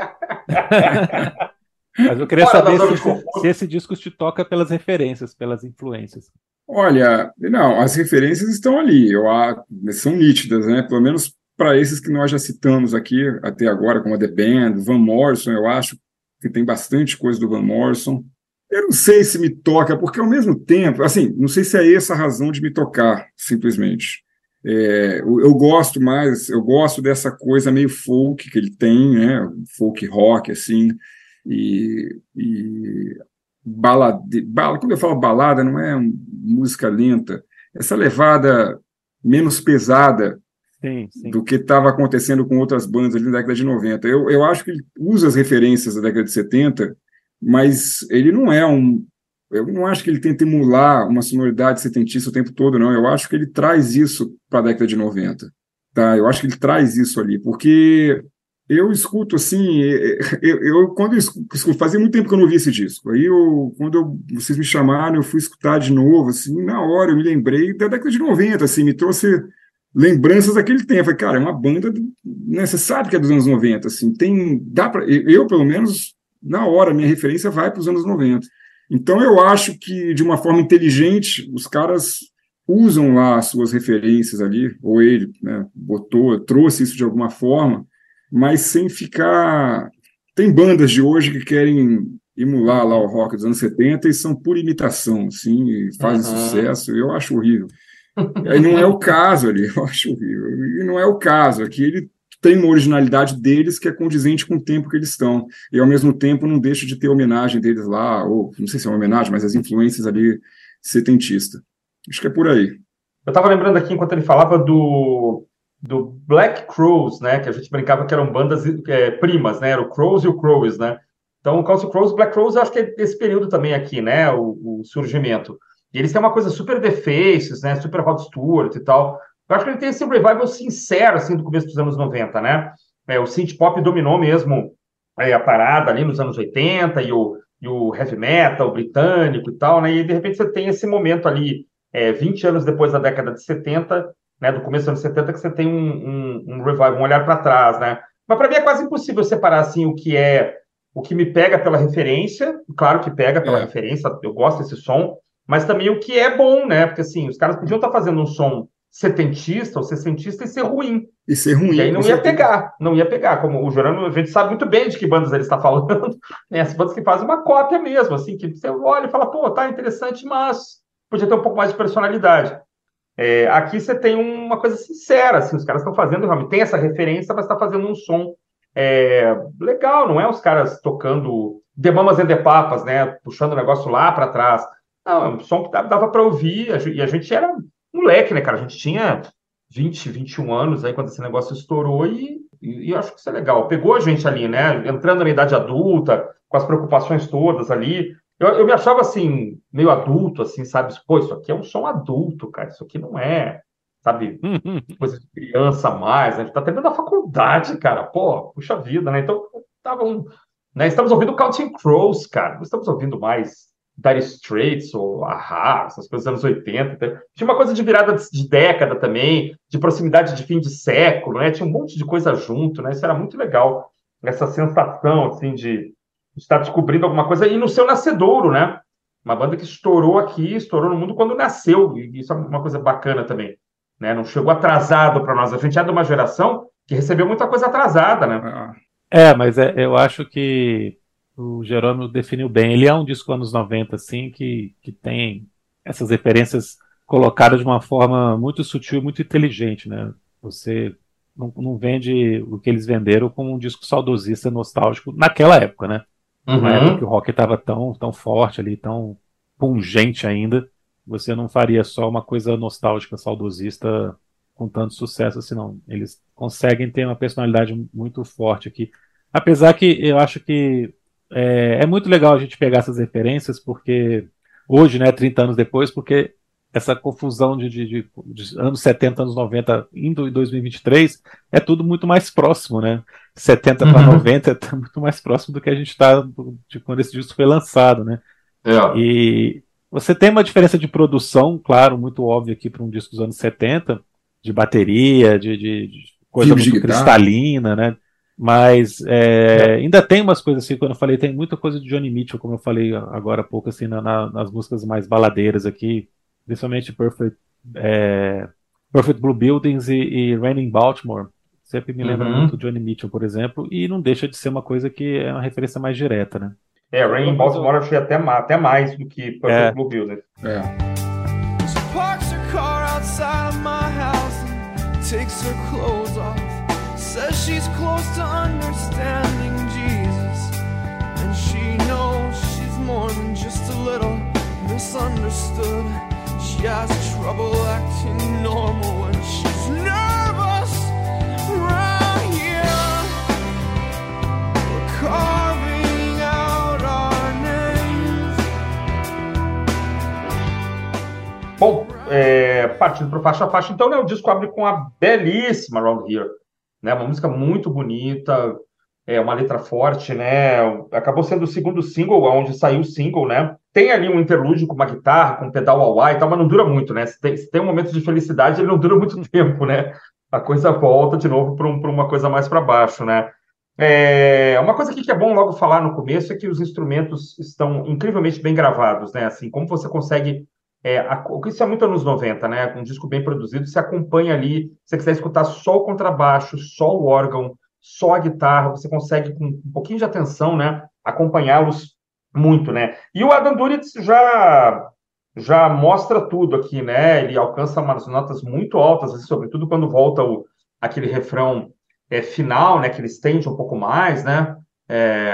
Mas eu queria saber se, se, esse disco te toca pelas referências, pelas influências. Olha, não, as referências estão ali, eu, são nítidas, né? Pelo menos para esses que nós já citamos aqui até agora, como a The Band, Van Morrison, eu acho que tem bastante coisa do Van Morrison. Eu não sei se me toca, porque ao mesmo tempo, assim, não sei se é essa a razão de me tocar, simplesmente. É, eu, eu, gosto mais, eu gosto dessa coisa meio folk que ele tem, né? Folk rock, assim, e, e balada, bala, quando eu falo balada, não é música lenta, essa levada menos pesada Do que estava acontecendo com outras bandas ali na década de 90. Eu, eu acho que ele usa as referências da década de 70, mas ele não é um. Eu não acho que ele tenta emular uma sonoridade setentista o tempo todo, não. Eu acho que ele traz isso para a década de 90. Tá? Eu acho que ele traz isso ali, porque eu escuto assim, eu, eu quando eu escuto, fazia muito tempo que eu não ouvi esse disco. Aí eu, quando eu, vocês me chamaram, eu fui escutar de novo, assim, na hora eu me lembrei da década de 90, assim, me trouxe lembranças daquele tempo. Falei, cara, é uma banda, né, você sabe que é dos anos 90, assim, tem, dá para eu, pelo menos, na hora, minha referência vai para os anos 90. Então, eu acho que, de uma forma inteligente, os caras usam lá as suas referências ali, ou ele né, botou, trouxe isso de alguma forma, mas sem ficar. Tem bandas de hoje que querem emular lá o rock dos anos 70 e são por imitação, assim, e fazem uhum. sucesso, eu acho horrível. Aí não é o caso ali, eu acho horrível. E não é o caso. Aqui ele tem uma originalidade deles que é condizente com o tempo que eles estão. E ao mesmo tempo não deixa de ter homenagem deles lá, ou não sei se é uma homenagem, mas as influências ali setentista. Acho que é por aí. Eu estava lembrando aqui enquanto ele falava do, do Black Crows, né? Que a gente brincava que eram bandas é, primas, né? Era o Crows e o Crows, né? Então, o Council Crows, Black Crows, acho que é esse período também aqui, né? O, o surgimento. E eles têm uma coisa super The Faces, né? Super Rod Stewart e tal. Eu acho que ele tem esse revival sincero, assim, do começo dos anos 90, né? É, o synth pop dominou mesmo é, a parada ali nos anos 80 e o, e o heavy metal britânico e tal, né? E de repente você tem esse momento ali, é, 20 anos depois da década de 70, né? Do começo dos anos 70, que você tem um, um, um revival, um olhar para trás, né? Mas para mim é quase impossível separar, assim, o que é o que me pega pela referência, claro que pega pela é. referência, eu gosto desse som, mas também o que é bom, né? Porque assim, os caras podiam estar fazendo um som setentista ou sessentista e ser ruim. E ser ruim. E aí não ia pegar, não ia pegar. Como o Jorano, a gente sabe muito bem de que bandas ele está falando. Né? As bandas que fazem uma cópia mesmo, assim, que você olha e fala, pô, tá interessante, mas podia ter um pouco mais de personalidade. É, aqui você tem uma coisa sincera, assim, os caras estão fazendo, realmente tem essa referência, mas está fazendo um som é, legal, não é os caras tocando de mamas e de papas, né? Puxando o negócio lá para trás. Não, é um som que dava para ouvir, e a gente era moleque, né, cara? A gente tinha 20, 21 anos aí quando esse negócio estourou e, e, e eu acho que isso é legal. Pegou a gente ali, né? Entrando na idade adulta, com as preocupações todas ali. Eu, eu me achava assim, meio adulto, assim, sabe? Pô, isso aqui é um som adulto, cara. Isso aqui não é, sabe, coisa de criança mais, né? A gente tá terminando a faculdade, cara. Pô, puxa vida, né? Então, tava um, né? Estamos ouvindo Counting Crows, cara. Não estamos ouvindo mais Dire Straits ou Aha, essas coisas dos anos 80. Tinha uma coisa de virada de década também, de proximidade de fim de século, né? Tinha um monte de coisa junto, né? Isso era muito legal. Essa sensação, assim, de estar descobrindo alguma coisa e no seu nascedouro, né? Uma banda que estourou aqui, estourou no mundo quando nasceu, e isso é uma coisa bacana também. Né? Não chegou atrasado para nós. A gente é de uma geração que recebeu muita coisa atrasada, né? É, mas é, eu acho que o Jerônimo definiu bem. Ele é um disco anos 90, assim, que, que tem essas referências colocadas de uma forma muito sutil, muito inteligente, né? Você não, não vende o que eles venderam como um disco saudosista, nostálgico, naquela época, né? Uhum. Na época que o rock estava tão, tão forte ali, tão pungente ainda, você não faria só uma coisa nostálgica, saudosista com tanto sucesso assim, não. Eles conseguem ter uma personalidade muito forte aqui. Apesar que eu acho que é, é, muito legal a gente pegar essas referências, porque hoje, né, 30 anos depois, porque essa confusão de, de, de, de anos 70, anos 90, indo em 2023, é tudo muito mais próximo, né? 70 uhum. para 90 é muito mais próximo do que a gente está de quando esse disco foi lançado, né? É. E você tem uma diferença de produção, claro, muito óbvia aqui para um disco dos anos 70, de bateria, de, de, de coisa muito cristalina, né? Mas é, ainda tem umas coisas assim, quando eu falei, tem muita coisa de Johnny Mitchell, como eu falei agora há pouco, assim, na, na, nas músicas mais baladeiras aqui, principalmente Perfect, é, Perfect Blue Buildings e, e Raining Baltimore. Sempre me lembra uhum. muito Johnny Mitchell, por exemplo, e não deixa de ser uma coisa que é uma referência mais direta, né? É, Raining Baltimore eu achei até, até mais do que Perfect é. Blue Buildings. É. takes her clothes off Says she's close to understanding Jesus. And she knows she's more than just a little misunderstood. She has trouble acting normal when she's nervous. Right here, we're carving out our names. Bom, é, partindo para faixa a faixa, então, né, o disco abre com a belíssima Round Here né? Uma música muito bonita, é uma letra forte, né? Acabou sendo o segundo single, onde saiu o single, né? Tem ali um interlúdio com uma guitarra, com um pedal ao e tal, mas não dura muito, né? Se tem, se tem um momento de felicidade, ele não dura muito tempo, né? A coisa volta de novo para um, uma coisa mais para baixo, né? É, uma coisa que é bom logo falar no começo é que os instrumentos estão incrivelmente bem gravados, né? Assim, como você consegue é, a, isso é muito anos 90, né? Um disco bem produzido, você acompanha ali, se você quiser escutar só o contrabaixo, só o órgão, só a guitarra, você consegue, com um pouquinho de atenção, né, acompanhá-los muito, né? E o Adam Duritz já já mostra tudo aqui, né? Ele alcança umas notas muito altas, assim, sobretudo quando volta o, aquele refrão é, final, né? Que ele estende um pouco mais, né? É,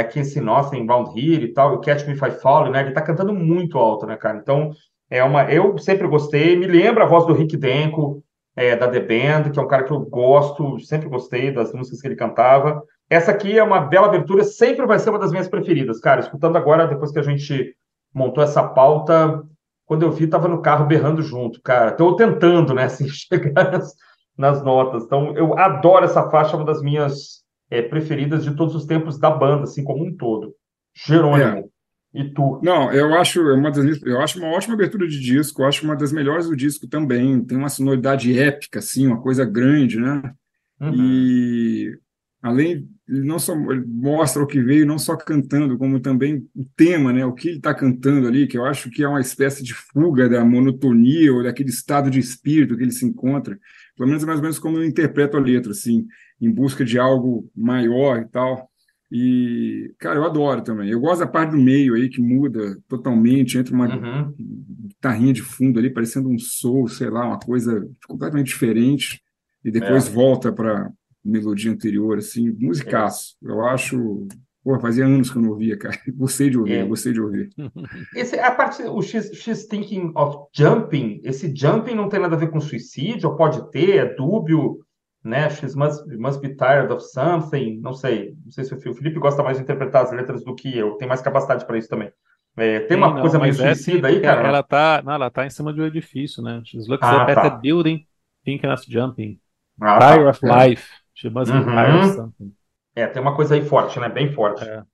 I Can't See Nothing Round Here e tal, o Catch Me If I Fall, né? Ele tá cantando muito alto, né, cara? Então, é uma, eu sempre gostei, me lembra a voz do Rick Denko, é, da The Band, que é um cara que eu gosto, sempre gostei das músicas que ele cantava. Essa aqui é uma bela abertura, sempre vai ser uma das minhas preferidas, cara. Escutando agora, depois que a gente montou essa pauta, quando eu vi, tava no carro berrando junto, cara. Estou tentando, né, assim, chegar nas, nas, notas. Então, eu adoro essa faixa, é uma das minhas é, preferidas de todos os tempos da banda, assim, como um todo. Jerônimo. É. E tu? Não, eu acho uma das, eu acho uma ótima abertura de disco, eu acho uma das melhores do disco também. Tem uma sonoridade épica, assim, uma coisa grande, né? Uhum. E além, ele não só mostra o que veio, não só cantando, como também o tema, né? O que ele está cantando ali, que eu acho que é uma espécie de fuga da monotonia ou daquele estado de espírito que ele se encontra. Pelo menos é mais ou menos como eu interpreto a letra, assim, em busca de algo maior e tal. E, cara, eu adoro também. Eu gosto da parte do meio aí, que muda totalmente, entra uma uhum. guitarrinha de fundo ali, parecendo um soul, sei lá, uma coisa completamente diferente, e depois é. volta para melodia anterior, assim, musicaço. Eu acho Pô, fazia anos que eu não ouvia, cara. Gostei de ouvir, é. gostei de ouvir. Esse, a parte, o X Thinking of Jumping, esse jumping não tem nada a ver com suicídio, ou pode ter, é dúbio, né? X must, must be tired of something, não sei. Não sei se o Felipe gosta mais de interpretar as letras do que eu, tem mais capacidade para isso também. É, tem Sim, uma não, coisa meio suicida aí, cara? Ela tá, não, ela tá em cima de um edifício, né? She's looks ah, up tá. at the building, thinking of jumping. Ah, tá. Tired tá. of life. She must be tired of uhum. something. É, tem uma coisa aí forte, né? Bem forte. É,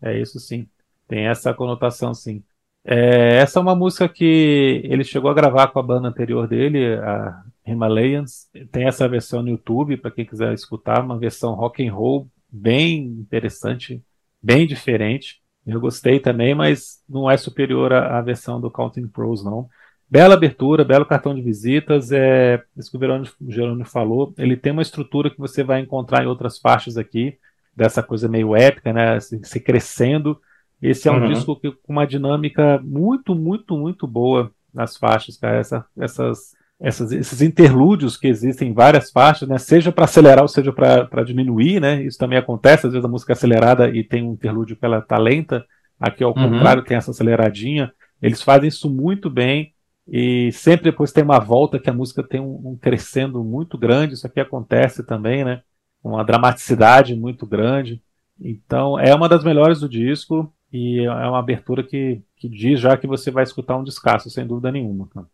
é isso sim. Tem essa conotação, sim. É, essa é uma música que ele chegou a gravar com a banda anterior dele, a Himalayans. Tem essa versão no YouTube para quem quiser escutar, uma versão rock and roll bem interessante, bem diferente. Eu gostei também, mas não é superior à, à versão do Counting Pros, não. Bela abertura, belo cartão de visitas. É, isso que o Jerônimo falou. Ele tem uma estrutura que você vai encontrar em outras faixas aqui, dessa coisa meio épica, né? Se, se crescendo. Esse é um uhum. disco que, com uma dinâmica muito, muito, muito boa nas faixas, cara. Essa, essas, essas, esses interlúdios que existem em várias faixas, né? Seja para acelerar ou seja para diminuir, né? Isso também acontece. Às vezes a música é acelerada e tem um interlúdio que ela tá lenta. Aqui, ao uhum. contrário, tem essa aceleradinha. Eles fazem isso muito bem. E sempre depois tem uma volta que a música tem um, um crescendo muito grande. Isso aqui acontece também, né? Uma dramaticidade muito grande. Então é uma das melhores do disco e é uma abertura que, que diz já que você vai escutar um descasso, sem dúvida nenhuma. Cara.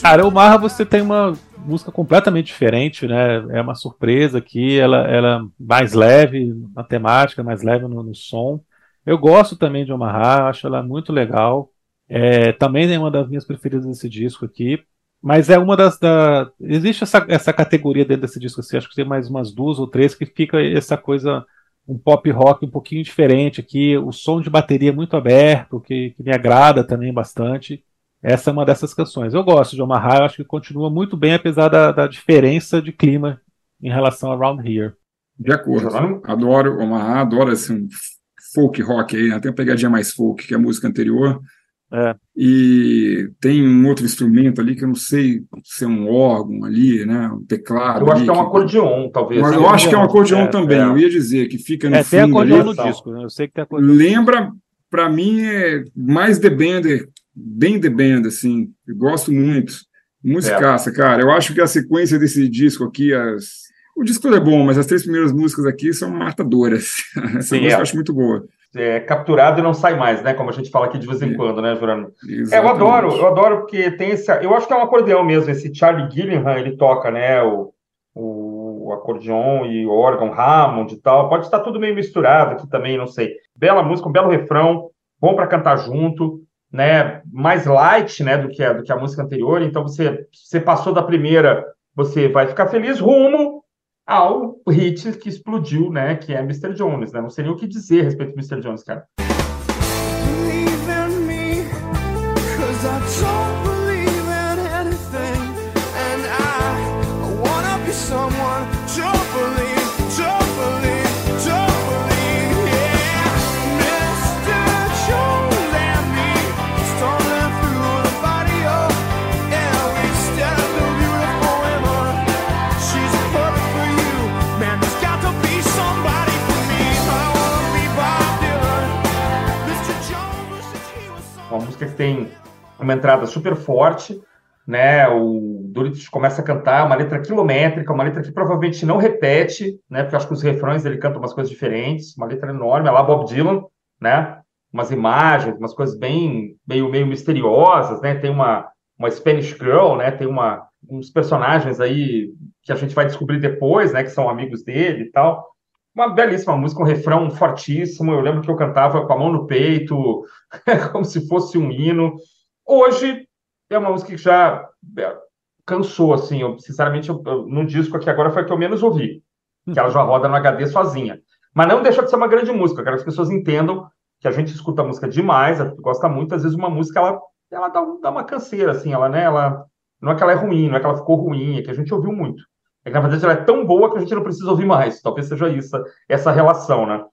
Cara, o Marra você tem uma música completamente diferente, né? É uma surpresa aqui, ela, ela é mais leve na temática, mais leve no, no som. Eu gosto também de Omaha, acho ela muito legal. É, também é uma das minhas preferidas desse disco aqui. Mas é uma das. Da... Existe essa, essa categoria dentro desse disco, assim, acho que tem mais umas duas ou três que fica essa coisa, um pop rock um pouquinho diferente aqui. O som de bateria é muito aberto, que, que me agrada também bastante. Essa é uma dessas canções. Eu gosto de Omaha, eu acho que continua muito bem, apesar da, da diferença de clima em relação a Around Here. De acordo. Adoro Omaha, adoro assim, folk rock aí, tem uma pegadinha mais folk que a música anterior. É. E tem um outro instrumento ali que eu não sei se é um órgão ali, né? Um teclado. Eu acho que é um acordeon, talvez. Mas eu acho que é um acordeon é, também. É. Eu ia dizer que fica no é, fundo. Tem acordeon ali, no disco, né? Eu sei que tem acordeon. Lembra, para mim, é mais The Bender bem The Band, assim, eu gosto muito. Musicaça, é. cara. Eu acho que a sequência desse disco aqui, as... o disco é bom, mas as três primeiras músicas aqui são matadoras. Essa Sim, música é. eu acho muito boa. É capturado e não sai mais, né? Como a gente fala aqui de vez em é. quando, né, Jurano? É, eu adoro, eu adoro porque tem esse. Eu acho que é um acordeão mesmo. Esse Charlie Gillingham, ele toca, né? O, o acordeon e o órgão Hammond e tal. Pode estar tudo meio misturado aqui também, não sei. Bela música, um belo refrão, bom para cantar junto né, mais light, né, do que a, do que a música anterior. Então você você passou da primeira, você vai ficar feliz rumo ao hit que explodiu, né, que é Mr. Jones, né? Não sei nem o que dizer a respeito do Mr. Jones, cara. Que tem uma entrada super forte, né? O Doritos começa a cantar uma letra quilométrica, uma letra que provavelmente não repete, né? Porque eu acho que os refrões ele canta umas coisas diferentes, uma letra enorme, é lá Bob Dylan, né? Umas imagens, umas coisas bem meio meio misteriosas, né? Tem uma uma Spanish Girl, né? Tem uma uns personagens aí que a gente vai descobrir depois, né? Que são amigos dele e tal. Uma belíssima música, um refrão fortíssimo. Eu lembro que eu cantava com a mão no peito, como se fosse um hino. Hoje é uma música que já cansou, assim. Eu, sinceramente, eu, eu, no disco aqui agora foi a que eu menos ouvi. Que ela já roda no HD sozinha. Mas não deixa de ser uma grande música. Eu quero que as pessoas entendam que a gente escuta a música demais, gosta muito. Às vezes uma música, ela, ela dá, dá uma canseira, assim. Ela, né, ela, não é que ela é ruim, não é que ela ficou ruim, é que a gente ouviu muito. É na verdade, ela é tão boa que a gente não precisa ouvir mais. Talvez seja isso, essa relação, né?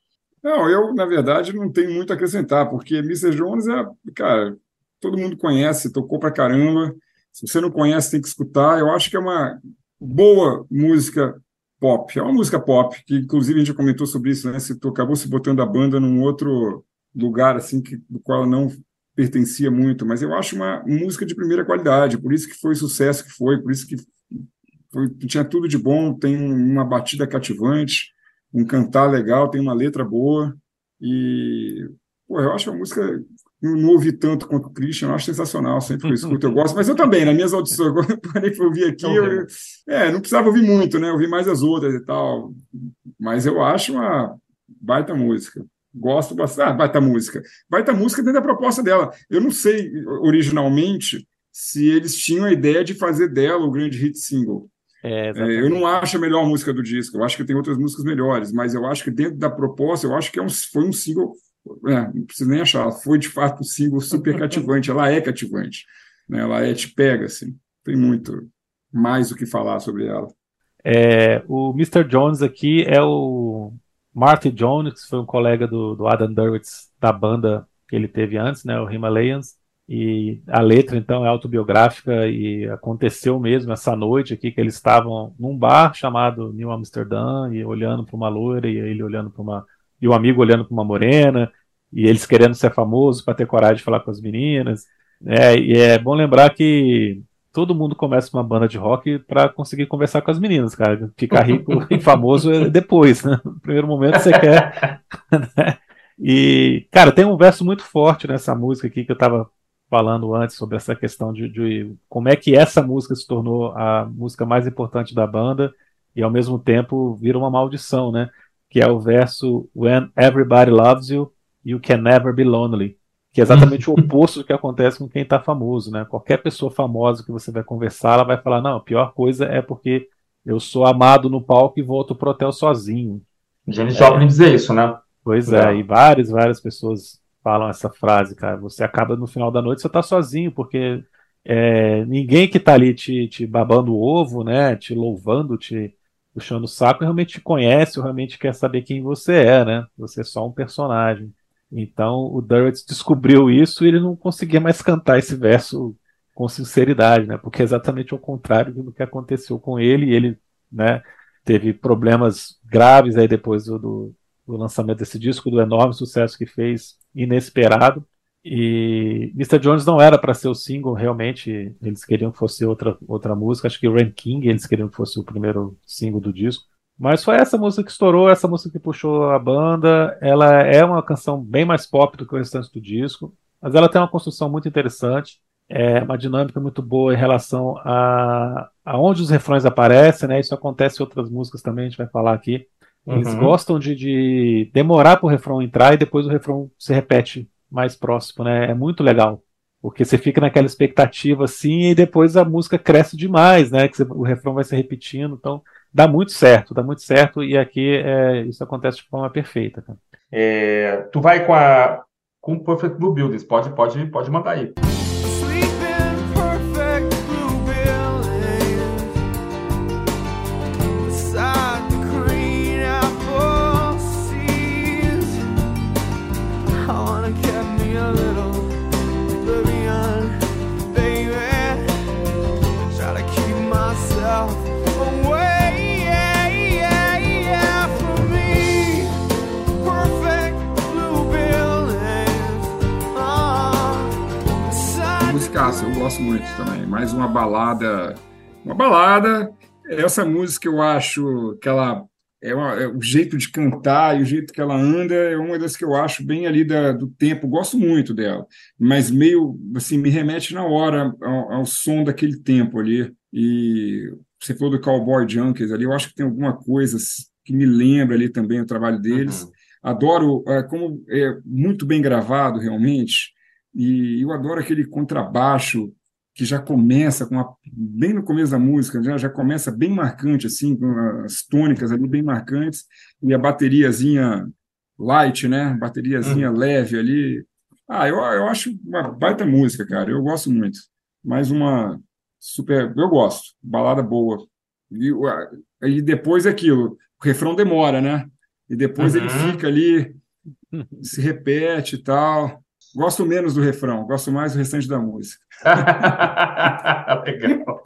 Não, eu, na verdade, não tenho muito a acrescentar, porque Mr. Jones é, cara, todo mundo conhece, tocou pra caramba. Se você não conhece, tem que escutar. Eu acho que é uma boa música pop. É uma música pop, que inclusive a gente comentou sobre isso, né? Você acabou se botando a banda num outro lugar, assim, que, do qual ela não pertencia muito, mas eu acho uma música de primeira qualidade, por isso que foi o sucesso que foi, por isso que foi, tinha tudo de bom, tem uma batida cativante, um cantar legal, tem uma letra boa, e pô, eu acho a música não ouvi tanto quanto o Christian, eu acho sensacional, sempre que eu escuto eu gosto, mas eu também, nas minhas audições, quando eu parei para ouvir aqui, eu, é, não precisava ouvir muito, né, ouvir mais as outras e tal, mas eu acho uma baita música, gosto bastante, ah, baita música, baita música dentro da proposta dela, eu não sei originalmente se eles tinham a ideia de fazer dela o grande hit single, é, é, eu não acho a melhor música do disco, eu acho que tem outras músicas melhores, mas eu acho que dentro da proposta, eu acho que é um, foi um single é, não preciso nem achar, foi de fato um single super cativante, ela é cativante, né? ela é, te pega, assim, tem muito mais o que falar sobre ela. É, o Mr. Jones aqui é o Marty Jones, que foi um colega do, do Adam Duritz da banda que ele teve antes, né, o Himalayas, e a letra então é autobiográfica e aconteceu mesmo essa noite aqui que eles estavam num bar chamado New Amsterdam e olhando para uma loira e ele olhando para uma e o amigo olhando para uma morena, e eles querendo ser famosos para ter coragem de falar com as meninas. É, e é bom lembrar que todo mundo começa uma banda de rock para conseguir conversar com as meninas, cara. Ficar rico e famoso é depois, né? No primeiro momento você quer. Né? E, cara, tem um verso muito forte nessa música aqui que eu estava falando antes sobre essa questão de, de, como é que essa música se tornou a música mais importante da banda e ao mesmo tempo vira uma maldição, né? que é o verso When everybody loves you, you can never be lonely. Que é exatamente o oposto do que acontece com quem está famoso, né? Qualquer pessoa famosa que você vai conversar, ela vai falar: não, a pior coisa é porque eu sou amado no palco e volto pro hotel sozinho. Janis é, Joplin dizer isso, né? Pois é, e várias, várias pessoas falam essa frase, cara. Você acaba no final da noite, você tá sozinho, porque é, ninguém que tá ali te, te babando o ovo, né? Te louvando, te, puxando o saco realmente te conhece realmente quer saber quem você é, né? Você é só um personagem. Então o Durrett descobriu isso e ele não conseguia mais cantar esse verso com sinceridade, né? Porque é exatamente o contrário do que aconteceu com ele. Ele, né, teve problemas graves aí depois do, do lançamento desse disco, do enorme sucesso que fez, inesperado. E Mr. Jones não era para ser o single, realmente. Eles queriam que fosse outra, outra música. Acho que Rain King eles queriam que fosse o primeiro single do disco. Mas foi essa música que estourou, essa música que puxou a banda. Ela é uma canção bem mais pop do que o restante do disco, mas ela tem uma construção muito interessante, é uma dinâmica muito boa em relação a, a onde os refrões aparecem, né? Isso acontece em outras músicas também, a gente vai falar aqui. Eles uhum. gostam de, de demorar para o refrão entrar e depois o refrão se repete mais próximo, né? É muito legal. Porque você fica naquela expectativa assim e depois a música cresce demais, né? Que você, o refrão vai se repetindo. Então, dá muito certo, dá muito certo. E aqui é, isso acontece de forma perfeita. É, tu vai com a com o Perfect Blue Buildings. Pode, pode, pode mandar aí. Gosto muito também. Mais uma balada. Uma balada. Essa música eu acho que ela. É, uma, é, o jeito de cantar e o jeito que ela anda é uma das que eu acho bem ali da, do tempo. Gosto muito dela, mas meio assim me remete na hora ao, ao som daquele tempo ali. E você falou do Cowboy Junkies ali, eu acho que tem alguma coisa que me lembra ali também o trabalho deles. Uhum. Adoro é, como é muito bem gravado realmente. E eu adoro aquele contrabaixo que já começa com a, bem no começo da música, já, já começa bem marcante, assim, com as tônicas ali bem marcantes, e a bateriazinha light, né? Bateriazinha uhum. leve ali. Ah, eu, eu acho uma baita música, cara. Eu gosto muito. Mais uma super. Eu gosto. Balada boa. E, e depois é aquilo. O refrão demora, né? E depois uhum. ele fica ali, se repete e tal. Gosto menos do refrão, gosto mais do restante da música. Legal.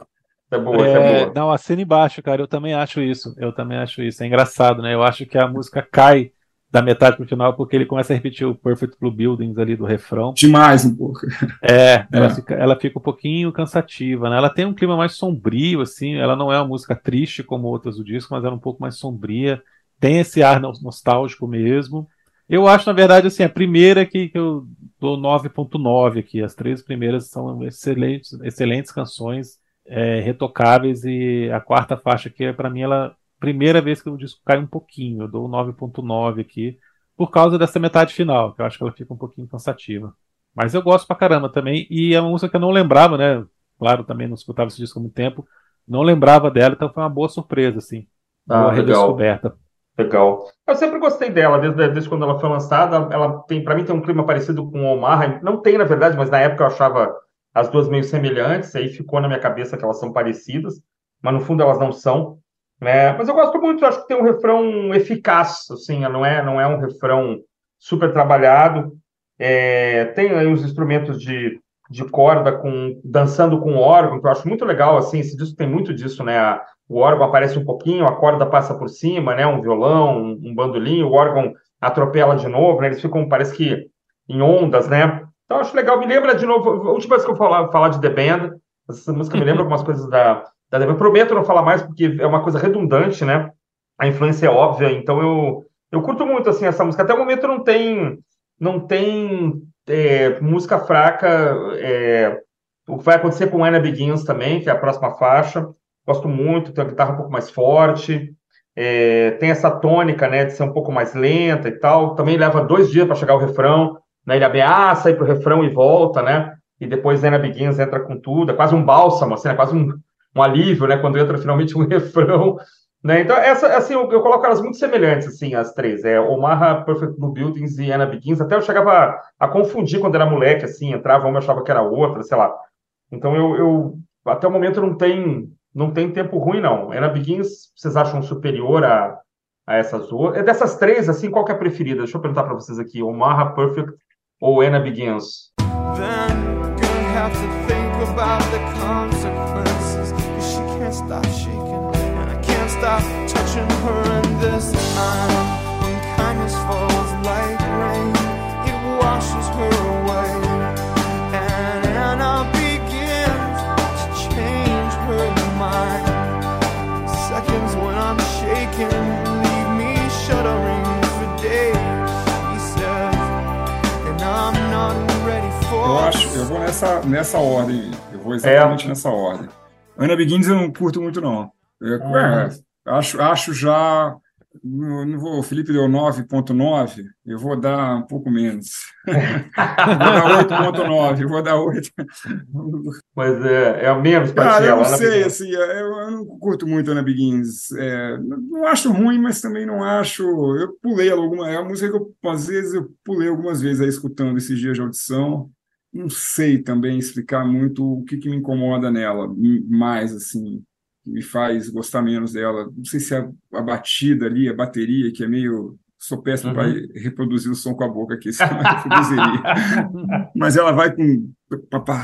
É boa, é, é boa. Não, assina embaixo, cara. Eu também acho isso. Eu também acho isso. É engraçado, né? Eu acho que a música cai da metade pro final porque ele começa a repetir o Perfect Blue Buildings ali do refrão. Demais um pouco. É, é. Ela, fica, ela fica um pouquinho cansativa, né? Ela tem um clima mais sombrio, assim. Ela não é uma música triste como outras do disco, mas ela é um pouco mais sombria. Tem esse ar nostálgico mesmo. Eu acho, na verdade, assim, a primeira que, que eu dou 9.9 aqui. As três primeiras são excelentes, excelentes canções, é, retocáveis, e a quarta faixa aqui, para mim, ela primeira vez que o disco cai um pouquinho. Eu dou 9.9 aqui, por causa dessa metade final, que eu acho que ela fica um pouquinho cansativa. Mas eu gosto pra caramba também, e é uma música que eu não lembrava, né? Claro, também não escutava esse disco há muito tempo, não lembrava dela, então foi uma boa surpresa, assim. Ah, boa redescoberta. Legal. Eu sempre gostei dela, desde, desde quando ela foi lançada. Ela tem, para mim, tem um clima parecido com o Omar. Não tem, na verdade, mas na época eu achava as duas meio semelhantes. Aí ficou na minha cabeça que elas são parecidas, mas no fundo elas não são. Né? Mas eu gosto muito. Acho que tem um refrão eficaz, assim. Não é, não é um refrão super trabalhado. É, tem aí os instrumentos de, de corda com dançando com órgão, que eu acho muito legal. Assim, esse disco tem muito disso, né? O órgão aparece um pouquinho, a corda passa por cima, né? Um violão, um, um bandolim, o órgão atropela de novo, né? Eles ficam, parece que em ondas, né? Então acho legal. Me lembra de novo, a última vez que eu falar, falar de The Band, essa música me lembra algumas coisas da, da The Band. Prometo não falar mais porque é uma coisa redundante, né? A influência é óbvia, então eu eu curto muito assim essa música. Até o momento não tem não tem é, música fraca. É, o que vai acontecer com Anna Begins também, que é a próxima faixa gosto muito, tem uma guitarra um pouco mais forte, é, tem essa tônica, né, de ser um pouco mais lenta e tal. Também leva dois dias para chegar o refrão, né, ele ameaça ir pro refrão e volta, né, e depois Ana Begins entra com tudo, é quase um bálsamo, assim, é quase um, um alívio, né, quando entra finalmente um refrão, né, então essa, assim, eu, eu, coloco elas muito semelhantes, assim, as três, é Omaha, Perfect Blue Buildings e Anna Begins, até eu chegava a, a confundir quando era moleque, assim, entrava uma, achava que era outra, sei lá, então eu, eu até o momento não tem não tem tempo ruim, não. Anna Begins, vocês acham superior a, a essas outras? É dessas três, assim, qual que é a preferida? Deixa eu perguntar para vocês aqui. Omaha Perfect ou Anna Begins? Then have to think about the consequences She can't stop shaking stop touching her in this time When kindness falls like rain It washes her Eu acho, eu vou nessa, nessa ordem. Eu vou exatamente é. nessa ordem. Ana Begins eu não curto muito, não. Eu, uhum. é, acho, acho já. Não vou, o Felipe deu 9,9, eu vou dar um pouco menos. vou dar 8,9, vou dar 8. Mas é, é menos para ti, eu não sei, assim, eu, eu, não curto muito Ana Begins. É, não acho ruim, mas também não acho. Eu pulei alguma. É uma música que eu, às vezes eu pulei algumas vezes aí escutando esses dias de audição não sei também explicar muito o que, que me incomoda nela, mais assim, me faz gostar menos dela. Não sei se é a batida ali, a bateria, que é meio. Sou péssimo uhum. para reproduzir o som com a boca aqui, senão eu reproduziria. Mas ela vai com.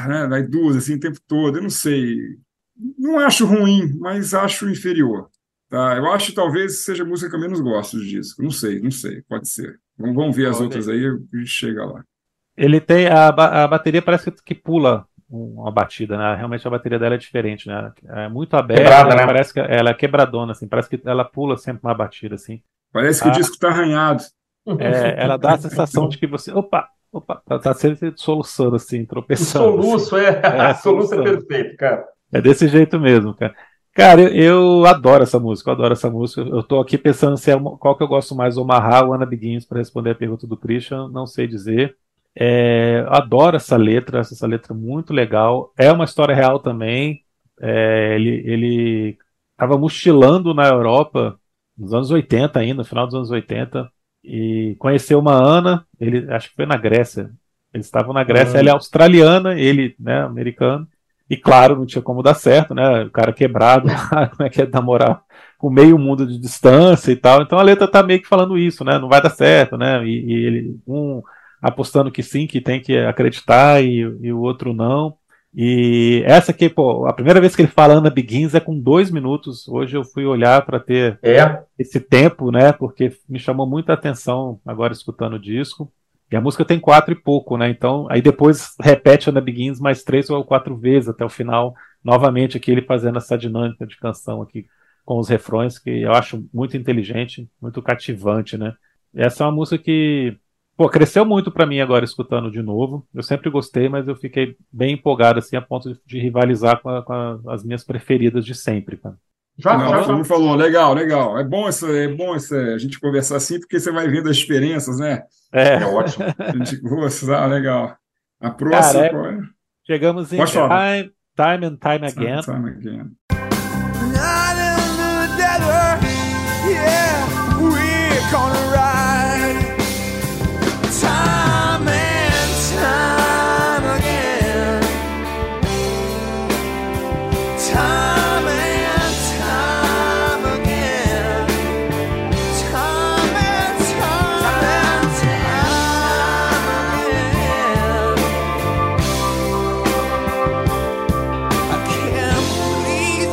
Né, vai duas assim o tempo todo, eu não sei. Não acho ruim, mas acho inferior. Tá? Eu acho que talvez seja a música que eu menos gosto do disco. Não sei, não sei, pode ser. Vamos ver as outras aí, a gente chega lá. Ele tem. A, a bateria parece que pula uma batida, né? Realmente a bateria dela é diferente, né? É muito aberta, Quebrada, né? parece que ela é quebradona, assim, parece que ela pula sempre uma batida, assim. Parece que a, o disco tá arranhado. É, ela dá a sensação de que você. Opa! Opa, tá, tá sempre soluçando, assim, tropeçando. O soluço, assim. é. é soluço é perfeito, cara. É desse jeito mesmo, cara. Cara, eu, eu, adoro essa música, eu adoro essa música. Eu tô aqui pensando se é uma, qual que eu gosto mais, Omaha ou Ana Begins, para responder a pergunta do Christian, não sei dizer. É, adoro essa letra, essa letra muito legal. É uma história real também. É, ele, ele estava mochilando na Europa nos anos 80 ainda, no final dos anos 80, e conheceu uma Ana, ele acho que foi na Grécia. Eles estavam na Grécia, ah. ela é australiana, ele, né, americano. E claro, não tinha como dar certo, né? O cara quebrado, como é que é namorar com meio mundo de distância e tal. Então a letra tá meio que falando isso, né? Não vai dar certo, né? E, e ele, um apostando que sim, que tem que acreditar, e, e o outro não. E essa aqui, pô, a primeira vez que ele fala Ana Begins é com dois minutos. Hoje eu fui olhar para ter é. esse tempo, né? Porque me chamou muita atenção agora escutando o disco. E a música tem quatro e pouco, né? Então, aí depois repete Ana Begins mais três ou quatro vezes até o final. Novamente aqui ele fazendo essa dinâmica de canção aqui com os refrões, que eu acho muito inteligente, muito cativante, né? Essa é uma música que Pô, cresceu muito para mim agora escutando de novo. Eu sempre gostei, mas eu fiquei bem empolgado assim a ponto de, de rivalizar com, a, com a, as minhas preferidas de sempre, cara. Já, Não, já, já. falou, legal, legal. É bom, essa, é bom essa, a gente conversar assim, porque você vai vendo as diferenças, né? É, é ótimo. A gente gosta, legal. A próxima. Cara, é... Chegamos em time, time and Time Again. Time, time again.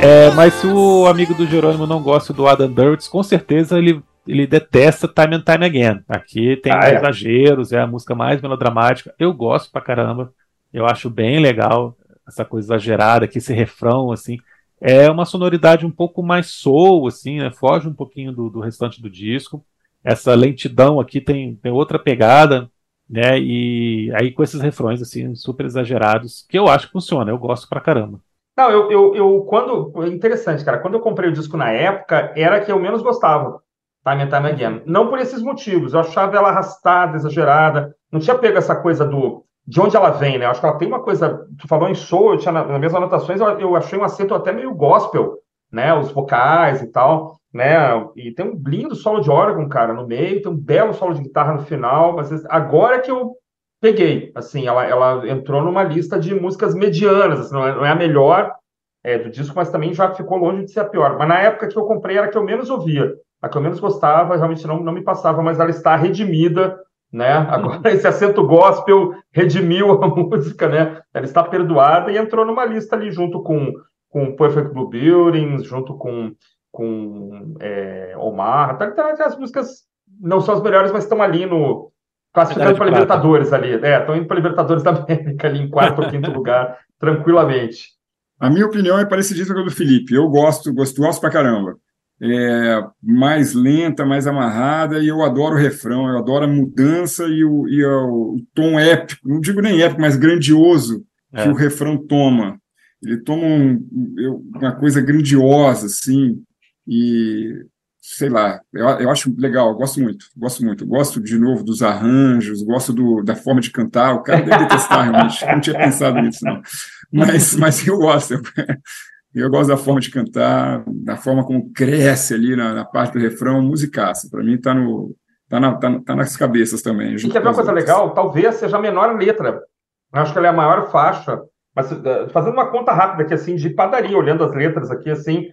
É, mas se o amigo do Jerônimo não gosta do Adam Duritz, com certeza ele, ele detesta Time and Time Again. Aqui tem ah, é. exageros, é a música mais melodramática. Eu gosto pra caramba. Eu acho bem legal essa coisa exagerada, que esse refrão, assim. É uma sonoridade um pouco mais soul, assim, né? Foge um pouquinho do, do restante do disco. Essa lentidão aqui tem, tem outra pegada, né? E aí com esses refrões, assim, super exagerados, que eu acho que funciona. Eu gosto pra caramba. Não, eu, eu, eu quando. Interessante, cara. Quando eu comprei o disco na época, era que eu menos gostava. Time and Time Again. Não por esses motivos. Eu achava ela arrastada, exagerada. Não tinha pego essa coisa do. De onde ela vem, né? Eu acho que ela tem uma coisa. Tu falou em soul, eu tinha nas minhas anotações, eu, eu achei um acento até meio gospel, né? Os vocais e tal, né? E tem um lindo solo de órgão, cara, no meio, tem um belo solo de guitarra no final. Mas agora que eu peguei. Assim, ela, ela entrou numa lista de músicas medianas, assim, não, é, não, é, a melhor é, do disco, mas também já ficou longe de ser a pior. Mas na época que eu comprei era a que eu menos ouvia, a que eu menos gostava, realmente não, não me passava, mas ela está redimida, né? Agora esse acento gospel redimiu a música, né? Ela está perdoada e entrou numa lista ali junto com com Perfect Blue Buildings, junto com com é, Omar, tá, tá, as músicas não são as melhores, mas estão ali no classificando para Libertadores ali. É, estão indo para Libertadores da América ali em quarto ou quinto lugar, tranquilamente. A minha opinião é parecida com a do Felipe. Eu gosto, gosto, gosto pra caramba. É mais lenta, mais amarrada, e eu adoro o refrão, eu adoro a mudança e o, e o, o tom épico, não digo nem épico, mas grandioso é. que o refrão toma. Ele toma um, uma coisa grandiosa, assim, e sei lá, eu, eu acho legal, eu gosto muito, gosto muito. Gosto, de novo, dos arranjos, gosto do, da forma de cantar. O cara deve detestar, realmente. não tinha pensado nisso, não. Mas, mas eu gosto. Eu, eu gosto da forma de cantar, da forma como cresce ali na, na parte do refrão, musicaça. Para mim, está no, tá, na, tá, tá, nas cabeças também. E quer ver uma coisa outras. legal? Talvez seja a menor letra. Eu acho que ela é a maior faixa. Mas eh, fazendo uma conta rápida aqui, assim, de padaria, olhando as letras aqui, assim,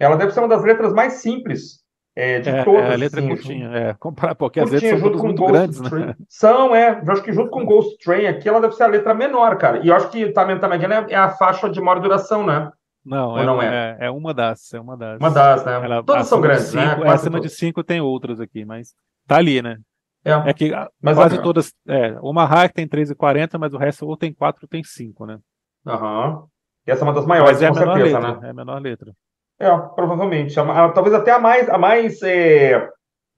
ela deve ser uma das letras mais simples é, de é, todas. É, a letra assim, curtinha, é. Comparar, porque curtinha, as letras são muito Ghost grandes, né? Train. né? São, é. Eu acho que junto com Ghost Train aqui, ela deve ser a letra menor, cara. E eu acho que Time and Time Again é, é a faixa de maior duração, né? Não, Ou é, não é? é? é? uma das, é uma das. Uma das, né? Ela, Todas são grandes, né? cinco, né? Acima de cinco tem outras aqui, mas tá ali, né? É, é que mas quase é todas. É, uma Hack tem 3,40, mas o resto ou tem 4 ou tem 5, né? Aham. Uhum. Essa é uma das maiores, é com certeza, letra, né? É a menor letra. É, provavelmente. A, a, talvez até a mais, a mais é,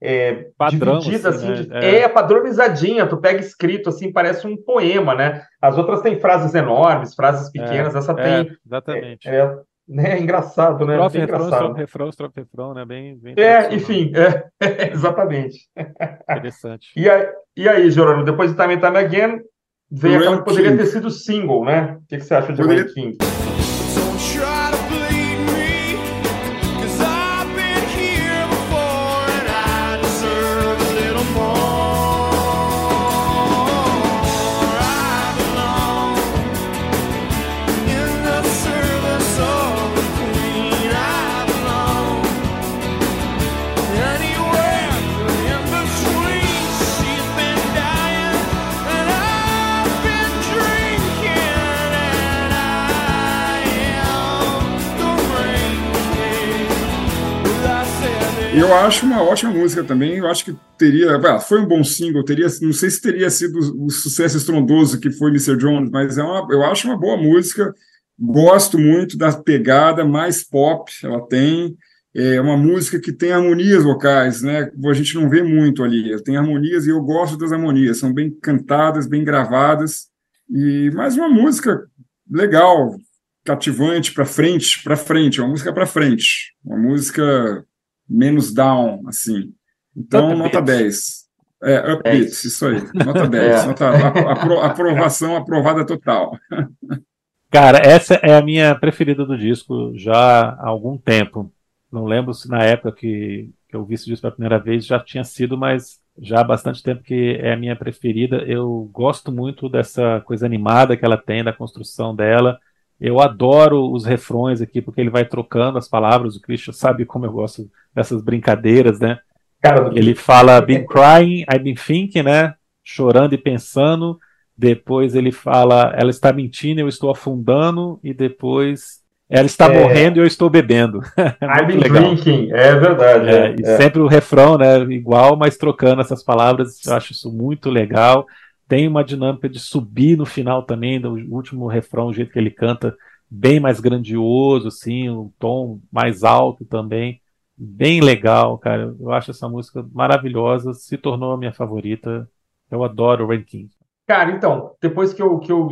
é, Padrão, dividida, assim, assim né? é. é. padronizadinha. Tu pega escrito assim, parece um poema, né? As outras têm frases enormes, frases é, pequenas. Essa é, tem. Exatamente. É, né? engraçado, né? Estrofe, refrão, engraçado. refrão, estrofe, refrão, né? Bem, bem é, enfim, é, exatamente. Interessante. E aí, e aí, Jorano, depois de Time and Time Again, veio aquela que poderia ter sido single, né? O que, que você acha de poderia... King? Eu acho uma ótima música também. Eu acho que teria. Ah, foi um bom single, teria. Não sei se teria sido o sucesso estrondoso que foi Mr. Jones, mas é uma, eu acho uma boa música. Gosto muito da pegada mais pop ela tem. É uma música que tem harmonias vocais, né? A gente não vê muito ali. Tem harmonias e eu gosto das harmonias. São bem cantadas, bem gravadas. E mais uma música legal, cativante para frente, para frente, uma música para frente, uma música menos down, assim. Então, nota 10. É, upbeat, isso aí. Nota 10. É. Nota, apro, aprovação aprovada total. Cara, essa é a minha preferida do disco já há algum tempo. Não lembro se na época que, que eu vi esse disco pela primeira vez já tinha sido, mas já há bastante tempo que é a minha preferida. Eu gosto muito dessa coisa animada que ela tem, da construção dela. Eu adoro os refrões aqui, porque ele vai trocando as palavras. O Christian sabe como eu gosto dessas brincadeiras, né? Cara, ele fala been crying, I've been thinking, né? Chorando e pensando. Depois ele fala ela está mentindo, eu estou afundando. E depois ela está é... morrendo e eu estou bebendo. é I've been legal. drinking, é verdade. É, é, e sempre o refrão, né? Igual, mas trocando essas palavras. Eu acho isso muito legal. Tem uma dinâmica de subir no final também, do último refrão, o jeito que ele canta, bem mais grandioso, assim, um tom mais alto também. Bem legal, cara. Eu acho essa música maravilhosa, se tornou a minha favorita. Eu adoro o Ranking. Cara, então, depois que, eu, que o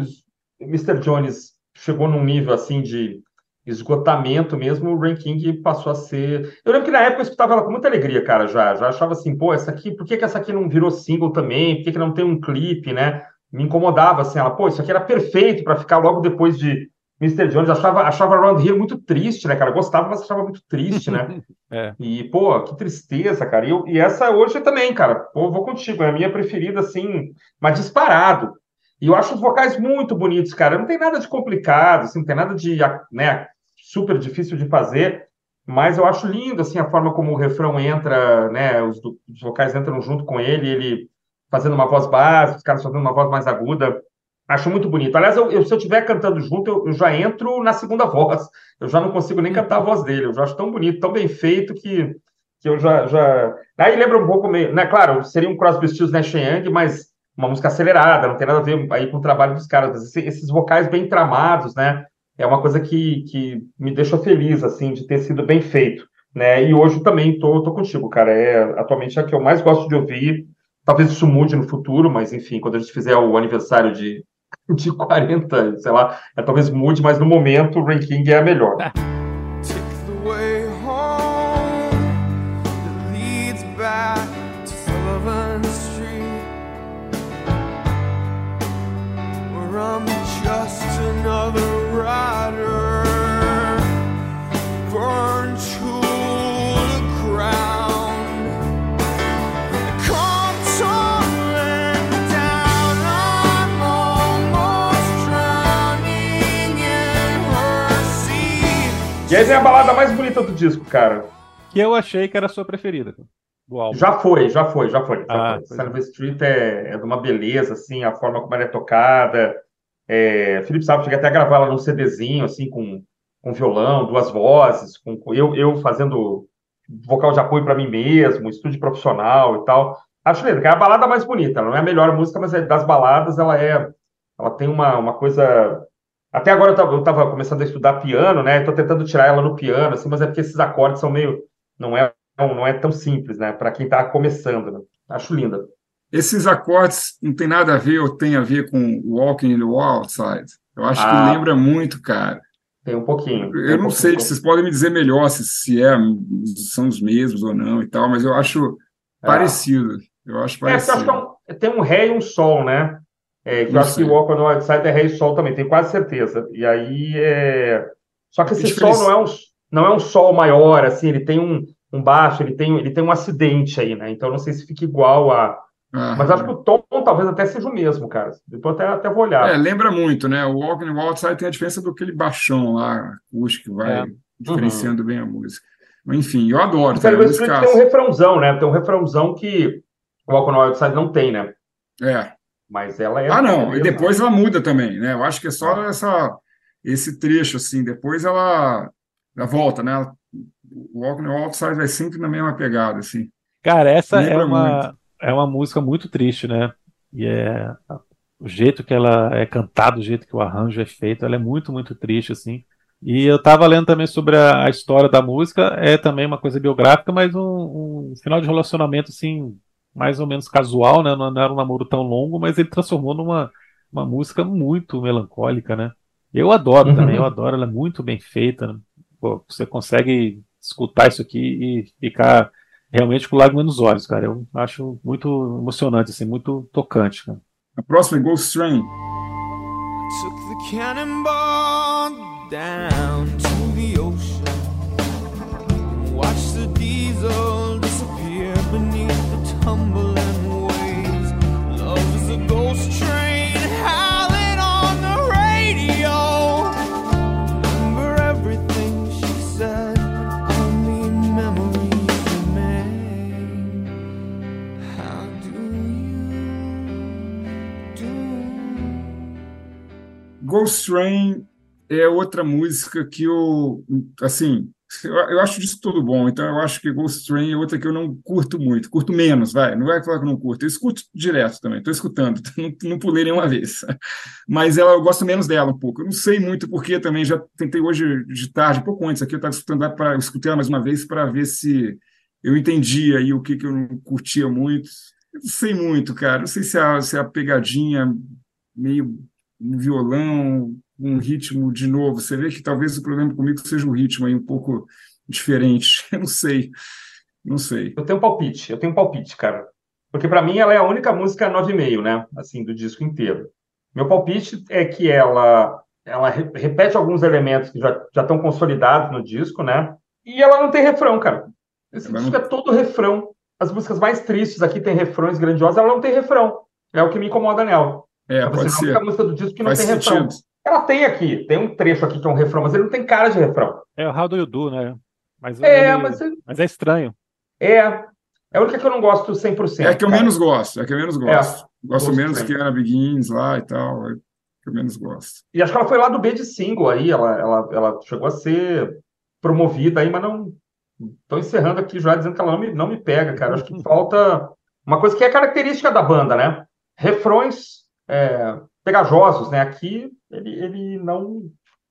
Mr. Jones chegou num nível assim de esgotamento mesmo, o Ranking passou a ser. Eu lembro que na época eu escutava ela com muita alegria, cara, já. Já achava assim, pô, essa aqui, por que, que essa aqui não virou single também? Por que, que não tem um clipe, né? Me incomodava assim, ela, pô, isso aqui era perfeito para ficar logo depois de Mr. Jones. Achava, achava Round Here muito triste, né, cara? gostava, mas achava muito triste, né? é. E, pô, que tristeza, cara. E, eu, e essa hoje também, cara. Pô, vou contigo, é a minha preferida, assim, mas disparado. E eu acho os vocais muito bonitos, cara. Não tem nada de complicado, assim, não tem nada de né, super difícil de fazer, mas eu acho lindo assim a forma como o refrão entra, né? Os, os vocais entram junto com ele, ele fazendo uma voz básica, os caras fazendo uma voz mais aguda. Acho muito bonito. Aliás, eu, eu, se eu estiver cantando junto, eu, eu, já entro na segunda voz. Eu já não consigo nem cantar a voz dele. Eu já acho tão bonito, tão bem feito que, que eu já, já. Aí lembra um pouco meio, né? Claro, seria um Crosby, Stills, Nash Young, mas uma música acelerada, não tem nada a ver aí com o trabalho dos caras. Esses, esses vocais bem tramados, né? É uma coisa que, que me deixa feliz, assim, de ter sido bem feito. Né? E hoje também tô, tô contigo, cara. É atualmente é a que eu mais gosto de ouvir. Talvez isso mude no futuro, mas enfim, quando a gente fizer o aniversário de, de 40, sei lá, é, talvez mude, mas no momento o ranking é a melhor. E aí vem a balada mais bonita do disco, cara. Que eu achei que era a sua preferida do álbum. Já foi, já foi, já foi. Já ah, foi. Street é, é, de uma beleza, assim, a forma como ela é tocada. É, Felipe Sábio cheguei até a gravar ela num CDzinho, assim, com, com violão, duas vozes, com, eu, eu fazendo vocal de apoio para mim mesmo, estúdio profissional e tal. Acho lindo, que é a balada mais bonita. Ela não é a melhor música, mas é, das baladas ela é. Ela tem uma, uma coisa até agora eu estava começando a estudar piano, né? Estou tentando tirar ela no piano, assim, mas é porque esses acordes são meio. Não é, não é tão simples, né? Para quem está começando. Né? Acho linda. Esses acordes não tem nada a ver ou tem a ver com Walking in the Wild Side? Eu acho ah, que lembra muito, cara. Tem um pouquinho. Eu não um sei, vocês podem me dizer melhor se, se é, são os mesmos ou não e tal, mas eu acho é. parecido. Eu acho parecido. É, acho que é um, tem um Ré e um Sol, né? É, que eu acho que o Walk on the Wild Side é Rei Sol também, tenho quase certeza. E aí é. Só que esse sol não é, um, não é um sol maior, assim, ele tem um, um baixo, ele tem, ele tem um acidente aí, né? Então não sei se fica igual a. Mas acho que o tom talvez até seja o mesmo, cara. Depois até, até vou olhar. É, lembra muito, né? O Walk on the Wild Side tem a diferença do aquele baixão lá, acústico, que vai é. diferenciando uhum. bem a música. Enfim, eu adoro. O Street tem um refrãozão, né? Tem um refrãozão que o Walk on the Wild Side não tem, né? É. Mas ela é. Ah, não. E depois ela muda também, né? Eu acho que é só ah. essa, esse trecho, assim. Depois ela, ela volta, né? O Walk on the Wild Side vai sempre na mesma pegada, assim. Cara, essa é uma, é uma música muito triste, né? E é o jeito que ela é cantada, o jeito que o arranjo é feito, ela é muito, muito triste, assim. E eu estava lendo também sobre a, a, história da música, é também uma coisa biográfica, mas um, um, final de relacionamento assim, mais ou menos casual, né? Não, não, era um namoro tão longo, mas ele transformou numa uma música muito melancólica, né? Eu adoro uhum. também, eu adoro, ela é muito bem feita. Né? Pô, você consegue escutar isso aqui e ficar realmente com lágrimas nos olhos, cara. Eu acho muito emocionante, assim, muito tocante. Cara. A próxima é Ghost Train. Took the cannonball down Ghost Train é outra música que eu, assim, eu, eu, acho disso tudo bom, então eu acho que Ghost Train é outra que eu não curto muito, curto menos, vai, não vai falar que eu não curto, eu escuto direto também, estou escutando, não, não pulei nenhuma vez, mas ela, eu gosto menos dela um pouco, eu não sei muito porque também já tentei hoje de tarde, pouco antes aqui, eu estava escutando para escutei ela mais uma vez para ver se eu entendia aí o que, que eu não curtia muito, eu não sei muito, cara, não sei se a, se a pegadinha meio um violão, um ritmo de novo. Você vê que talvez o problema comigo seja um ritmo aí um pouco diferente. Eu não sei. Não sei. Eu tenho um palpite, eu tenho um palpite, cara. Porque para mim ela é a única música 9,5, né? Assim, do disco inteiro. Meu palpite é que ela ela repete alguns elementos que já, já estão consolidados no disco, né? E ela não tem refrão, cara. Esse disco é todo refrão. As músicas mais tristes aqui tem refrões grandiosos, ela não tem refrão. É o que me incomoda nela. É, então, pode ser. a música do disco que não Faz tem sentido. refrão. Ela tem aqui, tem um trecho aqui que é um refrão, mas ele não tem cara de refrão. É o How Do You Do, né? Mas, é, ele... mas, ele... mas é estranho. É, é a única que eu não gosto 100%. É a que eu cara. menos gosto, é a que eu menos gosto. É, gosto menos que Ana Begins lá e tal, é que eu menos gosto. E acho que ela foi lá do B de single aí, ela, ela, ela chegou a ser promovida aí, mas não... Estou encerrando aqui já dizendo que ela não me, não me pega, cara. Acho que falta uma coisa que é característica da banda, né? Refrões é, pegajosos, né? Aqui ele, ele não,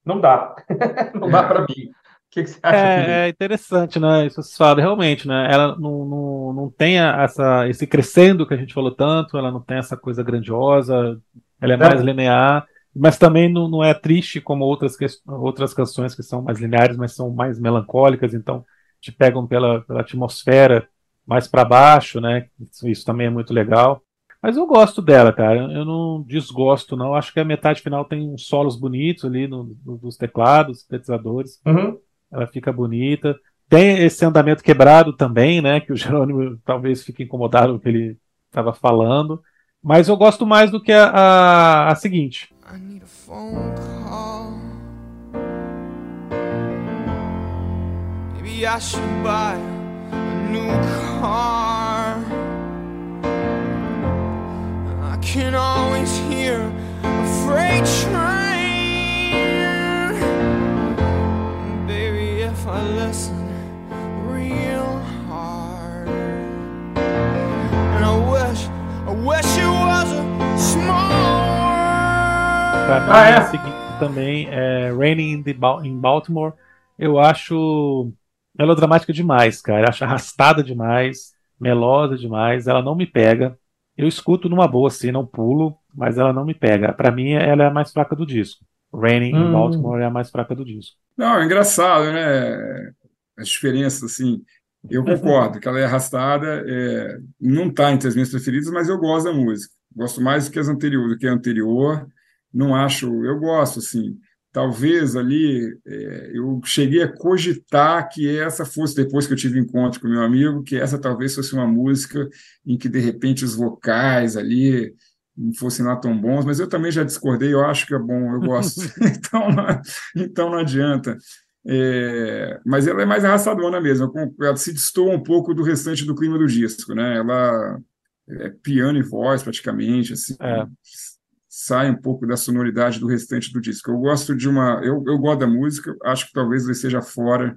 não dá. não dá para mim. O que, que, você acha? É, é, interessante, né? Isso se fala realmente, né? Ela não, não, não tem essa, esse crescendo que a gente falou tanto, ela não tem essa coisa grandiosa, ela é, é. mais linear, mas também não, não é triste como outras, outras canções que são mais lineares, mas são mais melancólicas, então te pegam pela, pela atmosfera mais para baixo, né? Isso, isso também é muito legal. Mas eu gosto dela, cara. Eu não desgosto, não. Acho que a metade final tem uns solos bonitos ali no, no, nos teclados, sintetizadores. Uhum. Ela fica bonita. Tem esse andamento quebrado também, né? Que o Jerônimo talvez fique incomodado com o que ele estava falando. Mas eu gosto mais do que a, a, a seguinte. I need a phone call. Maybe I should buy a new car. Can always hear a freight train. Baby, if I listen real hard, and I wish, I wish it was a small world. Ah, é. seguinte também é Raining in Baltimore. Eu acho melodramática demais, cara. Eu acho arrastada demais, melosa demais. Ela não me pega. Eu escuto numa boa, assim, não pulo, mas ela não me pega. Para mim, ela é a mais fraca do disco. Raining hum. em Baltimore é a mais fraca do disco. Não, é engraçado, né? As diferenças, assim. Eu concordo que ela é arrastada, é, não está entre as minhas preferidas, mas eu gosto da música. Gosto mais do que as anteriores, do que a anterior. Não acho, eu gosto assim. Talvez ali é, eu cheguei a cogitar que essa fosse depois que eu tive encontro com meu amigo, que essa talvez fosse uma música em que de repente os vocais ali não fossem lá tão bons, mas eu também já discordei, eu acho que é bom, eu gosto. então, não, então não adianta. É, mas ela é mais arrastadona mesmo, ela se destoa um pouco do restante do clima do disco, né? Ela é piano e voz praticamente, assim, é. Sai um pouco da sonoridade do restante do disco. Eu gosto de uma, eu, eu gosto da música, acho que talvez ele seja fora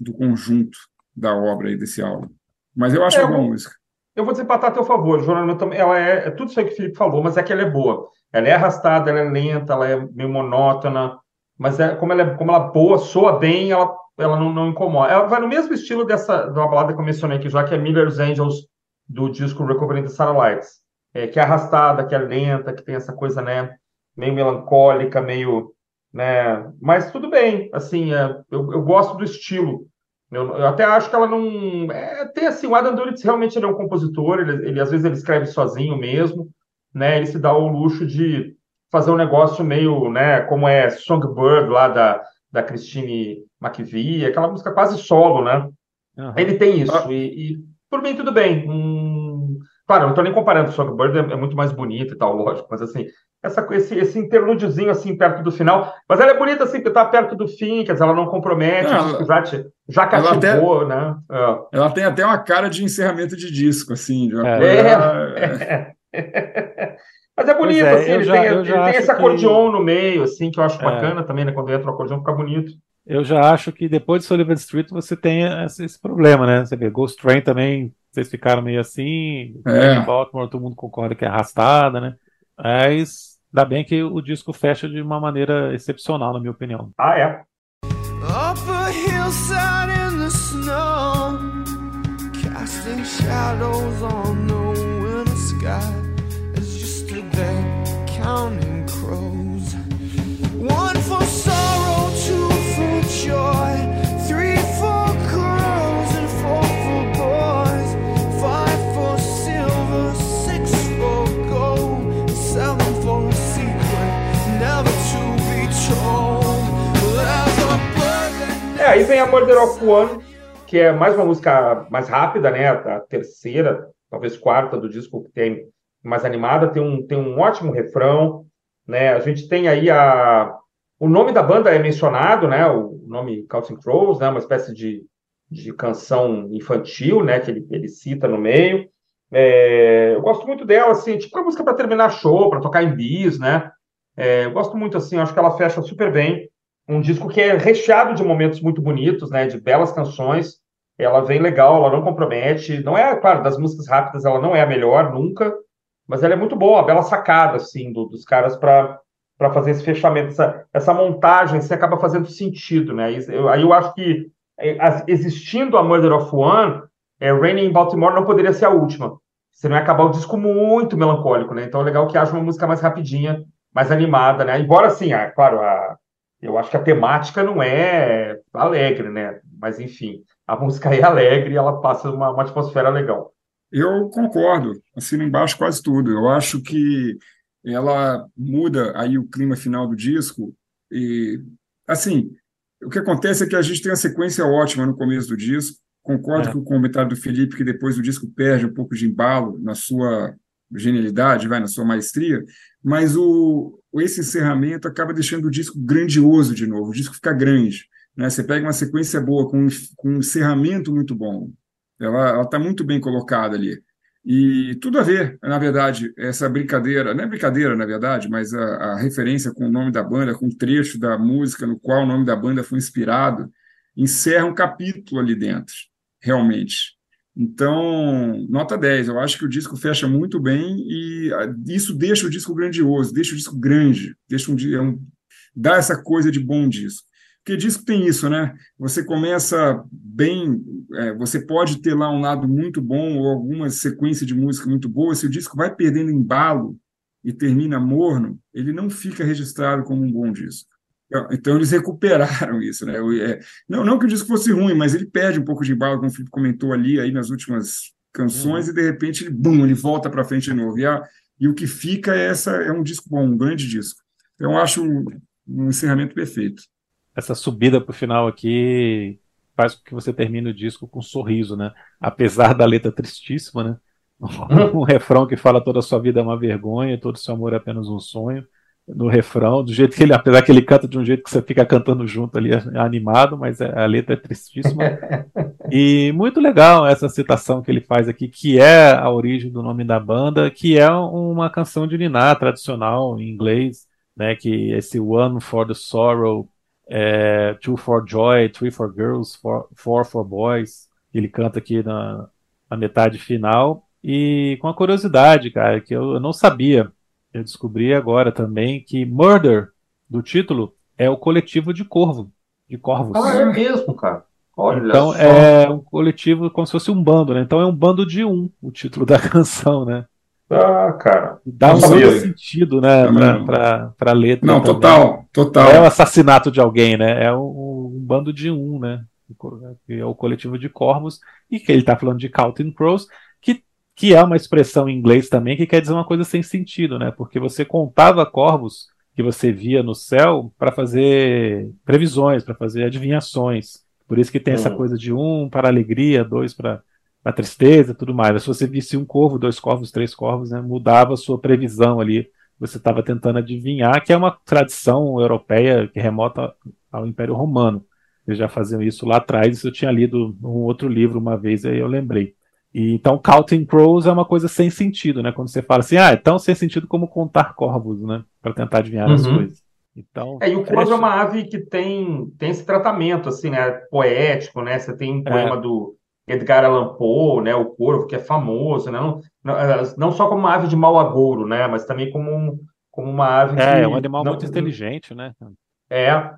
do conjunto da obra aí desse álbum, mas eu acho é, uma boa música. Eu vou desempatar a teu favor, Jonathan. Ela é, é tudo isso aí que o Felipe falou, mas é que ela é boa. Ela é arrastada, ela é lenta, ela é meio monótona, mas é, como, ela é, como ela boa, soa bem, ela, ela não, não incomoda. Ela vai no mesmo estilo dessa da balada que eu mencionei aqui, já que é Miller's Angels, do disco Recovering the Satellites, é, que é arrastada, que é lenta, que tem essa coisa, né, meio melancólica, meio, né, mas tudo bem, assim, é, eu, eu gosto do estilo, eu, eu, até acho que ela não. É, tem assim, o Adam Duritz realmente ele é um compositor, ele, ele, às vezes ele escreve sozinho mesmo, né? Ele se dá o luxo de fazer um negócio meio, né? Como é Songbird lá da, da Christine McVie, aquela música quase solo, né? Uhum. Ele tem isso, ah. e, e, por mim tudo bem. Hum, claro, eu não tô nem comparando, Songbird é, é muito mais bonito e tal, lógico, mas assim, essa, esse, esse interlúdiozinho assim perto do final. Mas ela é bonita assim, porque tá perto do fim, quer dizer, ela não compromete, não, ela, já, te, já cativou, né? É. Ela tem até uma cara de encerramento de disco, assim. De é. é. Mas é bonito, é, assim, ele, já, tem, ele tem, esse acordeon que... no meio, assim, que eu acho é. bacana também, né? Quando entra o acordeon fica bonito. Eu já acho que depois de Sullivan Street você tem esse, esse problema, né? Você vê, Ghost Train também, vocês ficaram meio assim, é. Baltimore, todo mundo concorda que é arrastada, né? Mas Ainda bem que o disco fecha de uma maneira excepcional, na minha opinião. Ah, é? Up a hillside in the snow, casting shadows on É, aí vem a Murder of One, que é mais uma música mais rápida, né? A terceira, talvez quarta do disco que tem mais animada, tem um, tem um ótimo refrão, né? A gente tem aí a o nome da banda é mencionado, né? O nome Counting Crows, né? Uma espécie de, de canção infantil, né? Que ele, ele cita no meio. É, eu gosto muito dela, assim, tipo uma música para terminar show, para tocar em bis, né? É, eu gosto muito, assim, acho que ela fecha super bem um disco que é recheado de momentos muito bonitos, né, de belas canções. Ela vem legal, ela não compromete. Não é, claro, das músicas rápidas ela não é a melhor nunca, mas ela é muito boa, bela sacada assim do, dos caras para para fazer esse fechamento, essa, essa montagem, você acaba fazendo sentido, né? Eu, aí eu acho que é, existindo a Murder of One, é, Raining in Baltimore não poderia ser a última. Você não ia acabar o disco muito melancólico, né? Então é legal que haja uma música mais rapidinha, mais animada, né? Embora, assim, a, claro, a, eu acho que a temática não é alegre, né? Mas, enfim, a música é alegre e ela passa uma, uma atmosfera legal. Eu concordo, assino embaixo quase tudo. Eu acho que ela muda aí o clima final do disco e, assim, o que acontece é que a gente tem uma sequência ótima no começo do disco. Concordo é. com o comentário do Felipe que depois o disco perde um pouco de embalo na sua genialidade, vai na sua maestria, mas o, esse encerramento acaba deixando o disco grandioso de novo, o disco fica grande. Né? Você pega uma sequência boa, com, com um encerramento muito bom, ela está muito bem colocada ali. E tudo a ver, na verdade, essa brincadeira, não é brincadeira, na verdade, mas a, a referência com o nome da banda, com o trecho da música no qual o nome da banda foi inspirado, encerra um capítulo ali dentro, realmente. Então, nota 10. Eu acho que o disco fecha muito bem e ah, isso deixa o disco grandioso, deixa o disco grande, deixa um, é um dá essa coisa de bom disco. Porque disco tem isso, né? Você começa bem, é, você pode ter lá um lado muito bom ou alguma sequência de música muito boa, se o disco vai perdendo embalo e termina morno, ele não fica registrado como um bom disco. Então eles recuperaram isso, né? É, não, não que o disco fosse ruim, mas ele perde um pouco de embalo, como o Felipe comentou ali aí nas últimas canções, uhum. e de repente ele, bum, ele volta para frente de novo. E a, e o que fica é, essa, é um disco bom, um grande disco. Então, eu acho um, um encerramento perfeito. Essa subida para o final aqui faz com que você termine o disco com um sorriso, né? Apesar da letra tristíssima, né? um refrão que fala toda a sua vida é uma vergonha, todo o seu amor é apenas um sonho. No refrão, do jeito que ele, apesar que ele canta de um jeito que você fica cantando junto ali, é animado, mas é, a letra é tristíssima. e muito legal essa citação que ele faz aqui, que é a origem do nome da banda, que é uma canção de Niná tradicional em inglês, né? Que esse One for the Sorrow, é, Two for Joy, Three for Girls, Four, four for Boys. Ele canta aqui na, na metade final. E com a curiosidade, cara, que eu, eu não sabia, eu descobri agora também que Murder, do título, é o coletivo de corvo, de corvos. Ah, é mesmo, cara. Olha então só. é um coletivo como se fosse um bando, né? Então é um bando de um, o título da canção, né? Ah, cara. Dá um outro sentido, né, pra, pra, pra letra. Não, também. total, total. É o assassinato de alguém, né? É um, um bando de um, né? Que é o coletivo de corvos, e que ele tá falando de Counting Crows, que é uma expressão em inglês também que quer dizer uma coisa sem sentido, né? Porque você contava corvos que você via no céu para fazer previsões, para fazer adivinhações. Por isso que tem essa uhum. coisa de um para alegria, dois para a tristeza, tudo mais. Mas se você visse um corvo, dois corvos, três corvos, né, mudava a sua previsão ali. Você estava tentando adivinhar, que é uma tradição europeia que remota ao Império Romano. Eles já faziam isso lá atrás. Isso eu tinha lido um outro livro uma vez, e aí eu lembrei. E, então, counting crows é uma coisa sem sentido, né? Quando você fala assim, ah, é tão sem sentido como contar corvos, né? Para tentar adivinhar uhum. as coisas. Então, é, e o corvo é uma ave que tem, tem esse tratamento, assim, né? Poético, né? Você tem um é. poema é. do Edgar Allan Poe, né? O corvo, que é famoso, né? Não, não, é, não só como uma ave de mau agouro, né? Mas também como, um, como uma ave É, que, é um animal não, muito inteligente, né? É.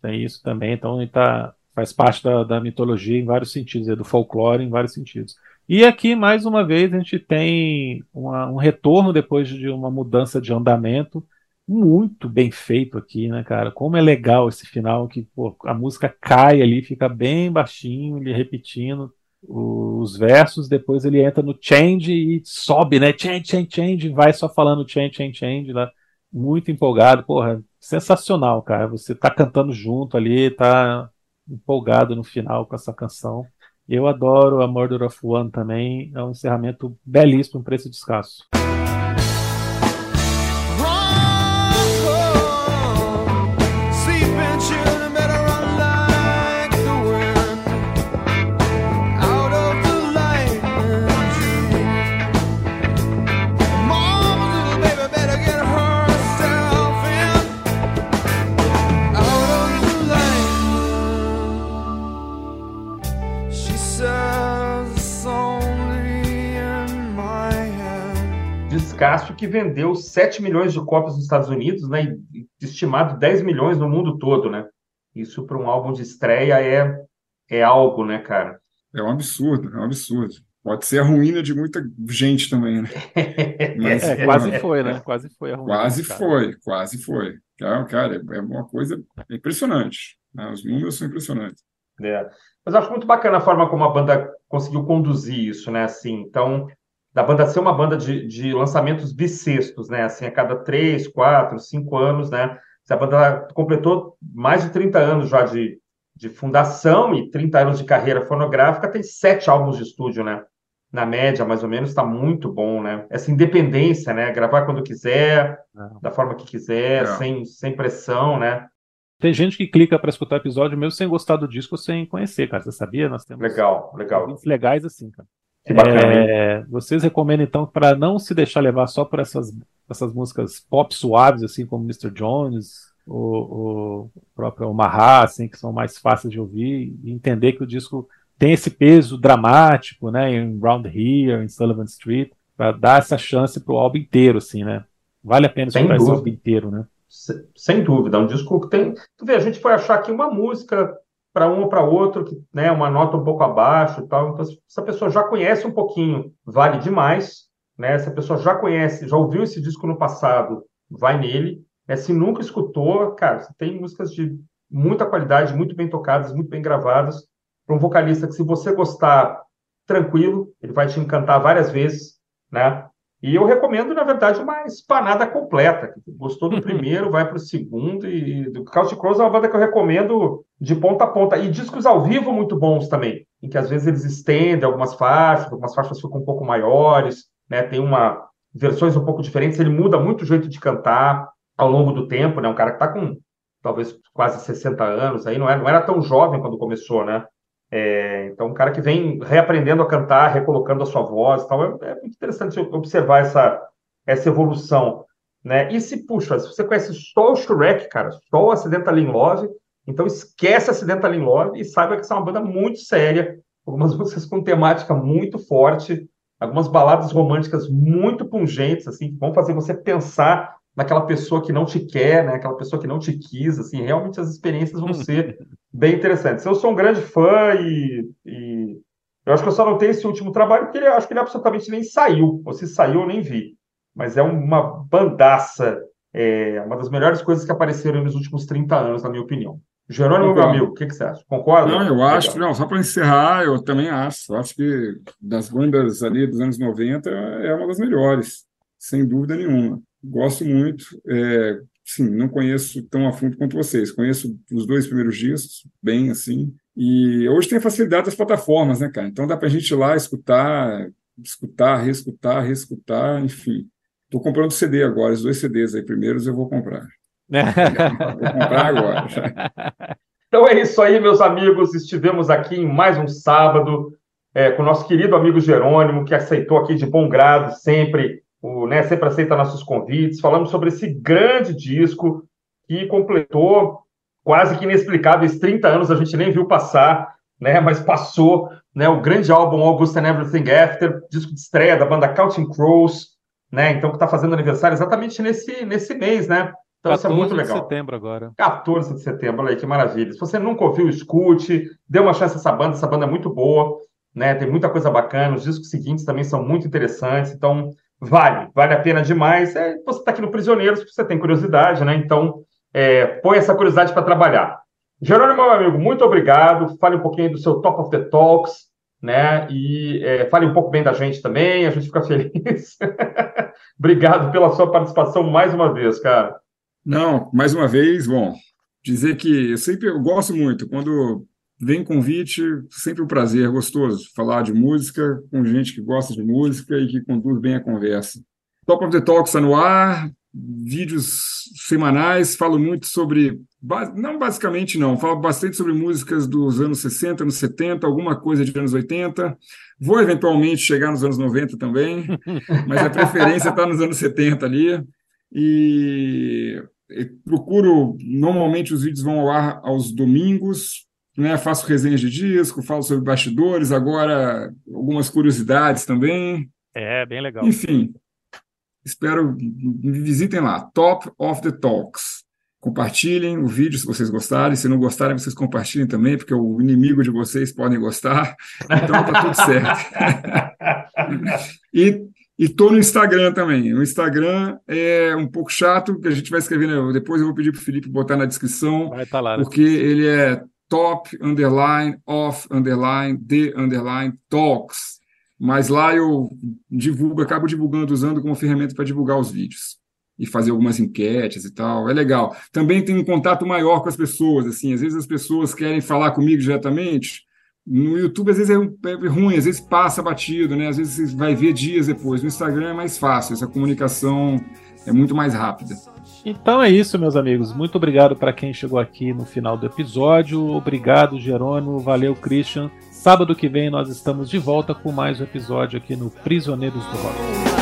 Tem isso também, então ele tá, faz parte da, da mitologia em vários sentidos, é do folclore em vários sentidos. E aqui, mais uma vez, a gente tem uma, um retorno depois de uma mudança de andamento muito bem feito aqui, né, cara? Como é legal esse final, que pô, a música cai ali, fica bem baixinho, ele repetindo os versos, depois ele entra no change e sobe, né? Change, change, change, vai só falando change, change, change lá. Muito empolgado, porra, sensacional, cara. Você tá cantando junto ali, tá empolgado no final com essa canção. Eu adoro a Murder of One também, é um encerramento belíssimo, um preço de escasso. Cássio, que vendeu 7 milhões de cópias nos Estados Unidos, né, e estimado 10 milhões no mundo todo, né? Isso para um álbum de estreia é, é algo, né, cara? É um absurdo, é um absurdo. Pode ser a ruína de muita gente também, né? Mas, é, quase foi, né? Quase foi a ruína. Quase foi, quase foi. Cara, cara, é uma coisa impressionante. Né? Os números são impressionantes. É. Mas eu acho muito bacana a forma como a banda conseguiu conduzir isso, né? Assim, então, da banda ser uma banda de, de lançamentos bissextos, né? Assim, a cada três, quatro, cinco anos, né? A banda completou mais de 30 anos já de, de fundação e 30 anos de carreira fonográfica, tem sete álbuns de estúdio, né? Na média, mais ou menos, está muito bom, né? Essa independência, né? Gravar quando quiser, é. da forma que quiser, é. sem, sem pressão, né? Tem gente que clica para escutar o episódio mesmo sem gostar do disco, sem conhecer, cara. Você sabia? Nós temos legal, legal. legais assim, cara. Que bacana, é, vocês recomendam então para não se deixar levar só por essas, essas músicas pop suaves, assim como Mr. Jones, o, o próprio Omaha, assim, que são mais fáceis de ouvir, e entender que o disco tem esse peso dramático, né, em Round Here, em Sullivan Street, para dar essa chance para o álbum inteiro, assim, né? Vale a pena escutar esse álbum inteiro, né? Sem dúvida, é um disco que tem. Tu vê, a gente foi achar que uma música para um ou para outro, que né, uma nota um pouco abaixo e tal. Então, se a pessoa já conhece um pouquinho, vale demais. Né? Se a pessoa já conhece, já ouviu esse disco no passado, vai nele. É, se nunca escutou, cara, você tem músicas de muita qualidade, muito bem tocadas, muito bem gravadas. Para um vocalista que, se você gostar, tranquilo, ele vai te encantar várias vezes, né? E eu recomendo, na verdade, uma espanada completa. Gostou do primeiro, vai para o segundo. E do Couch Crows é uma banda que eu recomendo de ponta a ponta. E discos ao vivo muito bons também, em que às vezes eles estendem algumas faixas, algumas faixas ficam um pouco maiores, né? Tem uma versões um pouco diferentes. Ele muda muito o jeito de cantar ao longo do tempo, né? Um cara que está com talvez quase 60 anos, aí não era, não era tão jovem quando começou, né? É, então, um cara que vem reaprendendo a cantar, recolocando a sua voz, tal, é, é muito interessante observar essa, essa evolução, né? E se puxa, se você conhece só o Shrek, cara, só o Acidental in Love, então esquece Acidental in Love e saiba que essa é uma banda muito séria, algumas músicas com temática muito forte, algumas baladas românticas muito pungentes, assim, que vão fazer você pensar naquela pessoa que não te quer, né? Aquela pessoa que não te quis, assim, realmente as experiências vão ser bem interessantes. Eu sou um grande fã e, e, eu acho que eu só não tenho esse último trabalho porque ele, acho que ele absolutamente nem saiu, ou se saiu eu nem vi. Mas é uma bandaça, é uma das melhores coisas que apareceram nos últimos 30 anos, na minha opinião. Jerônimo, amigo, o que, que, você acha? Concorda? Não, eu acho, não, só para encerrar, eu também acho. Eu acho que das bandas ali dos anos 90 é uma das melhores, sem dúvida nenhuma gosto muito. É, sim, não conheço tão a fundo quanto vocês. Conheço os dois primeiros discos, bem assim. E hoje tem a facilidade das plataformas, né, cara? Então dá para a gente ir lá escutar, escutar, reescutar, reescutar, enfim. Estou comprando CD agora, os dois CDs aí primeiros eu vou comprar. Vou comprar agora. Então é isso aí, meus amigos. Estivemos aqui em mais um sábado é, com o nosso querido amigo Jerônimo, que aceitou aqui de bom grado sempre o, né, sempre aceita nossos convites. Falamos sobre esse grande disco que completou quase que inexplicáveis 30 anos, a gente nem viu passar, né, mas passou, né, o grande álbum August and Everything After, disco de estreia da banda Counting Crows, né, então que está fazendo aniversário exatamente nesse, nesse mês, né? Então isso é muito legal. 14 de setembro agora. 14 de setembro, olha aí, que maravilha. Se você nunca ouviu, escute, dê uma chance a essa banda, essa banda é muito boa, né? Tem muita coisa bacana, os discos seguintes também são muito interessantes, então vale, vale a pena demais. É, você está aqui no Prisioneiros, você tem curiosidade, né? Então, é, põe essa curiosidade para trabalhar. Jerônimo, meu amigo, muito obrigado. Fale um pouquinho do seu Top of the Talks, né? E é, fale um pouco bem da gente também, a gente fica feliz. obrigado pela sua participação mais uma vez, cara. Não, mais uma vez, bom, dizer que eu sempre eu gosto muito quando Vem convite, sempre um prazer, gostoso falar de música com gente que gosta de música e que conduz bem a conversa. Top of the Talk está no ar, vídeos semanais, falo muito sobre, não basicamente não, falo bastante sobre músicas dos anos 60, anos 70, alguma coisa de anos 80. Vou eventualmente chegar nos anos 90 também, mas a preferência está nos anos 70 ali. E procuro, normalmente os vídeos vão ao ar aos domingos, né? Faço resenhas de disco, falo sobre bastidores, agora algumas curiosidades também. É, bem legal. Enfim, espero me visitem lá, Top of the Talks. Compartilhem o vídeo se vocês gostarem. Se não gostarem, vocês compartilhem também, porque o inimigo de vocês podem gostar. Então tá tudo certo. e e tô no Instagram também. O Instagram é um pouco chato, que a gente vai escrever, né? depois eu vou pedir para o Felipe botar na descrição, tá lá, né? porque ele é top, underline, off, underline, the, underline, talks. Mas lá eu divulgo, acabo divulgando, usando como ferramenta para divulgar os vídeos e fazer algumas enquetes e tal. É legal. Também tem um contato maior com as pessoas, assim. Às vezes as pessoas querem falar comigo diretamente. No YouTube, às vezes é, é ruim, às vezes passa batido, né? Às vezes vai ver dias depois. No Instagram é mais fácil, essa comunicação é muito mais rápida. Então é isso, meus amigos. Muito obrigado para quem chegou aqui no final do episódio. Obrigado, Jerônimo. Valeu, Christian. Sábado que vem nós estamos de volta com mais um episódio aqui no Prisioneiros do Rock.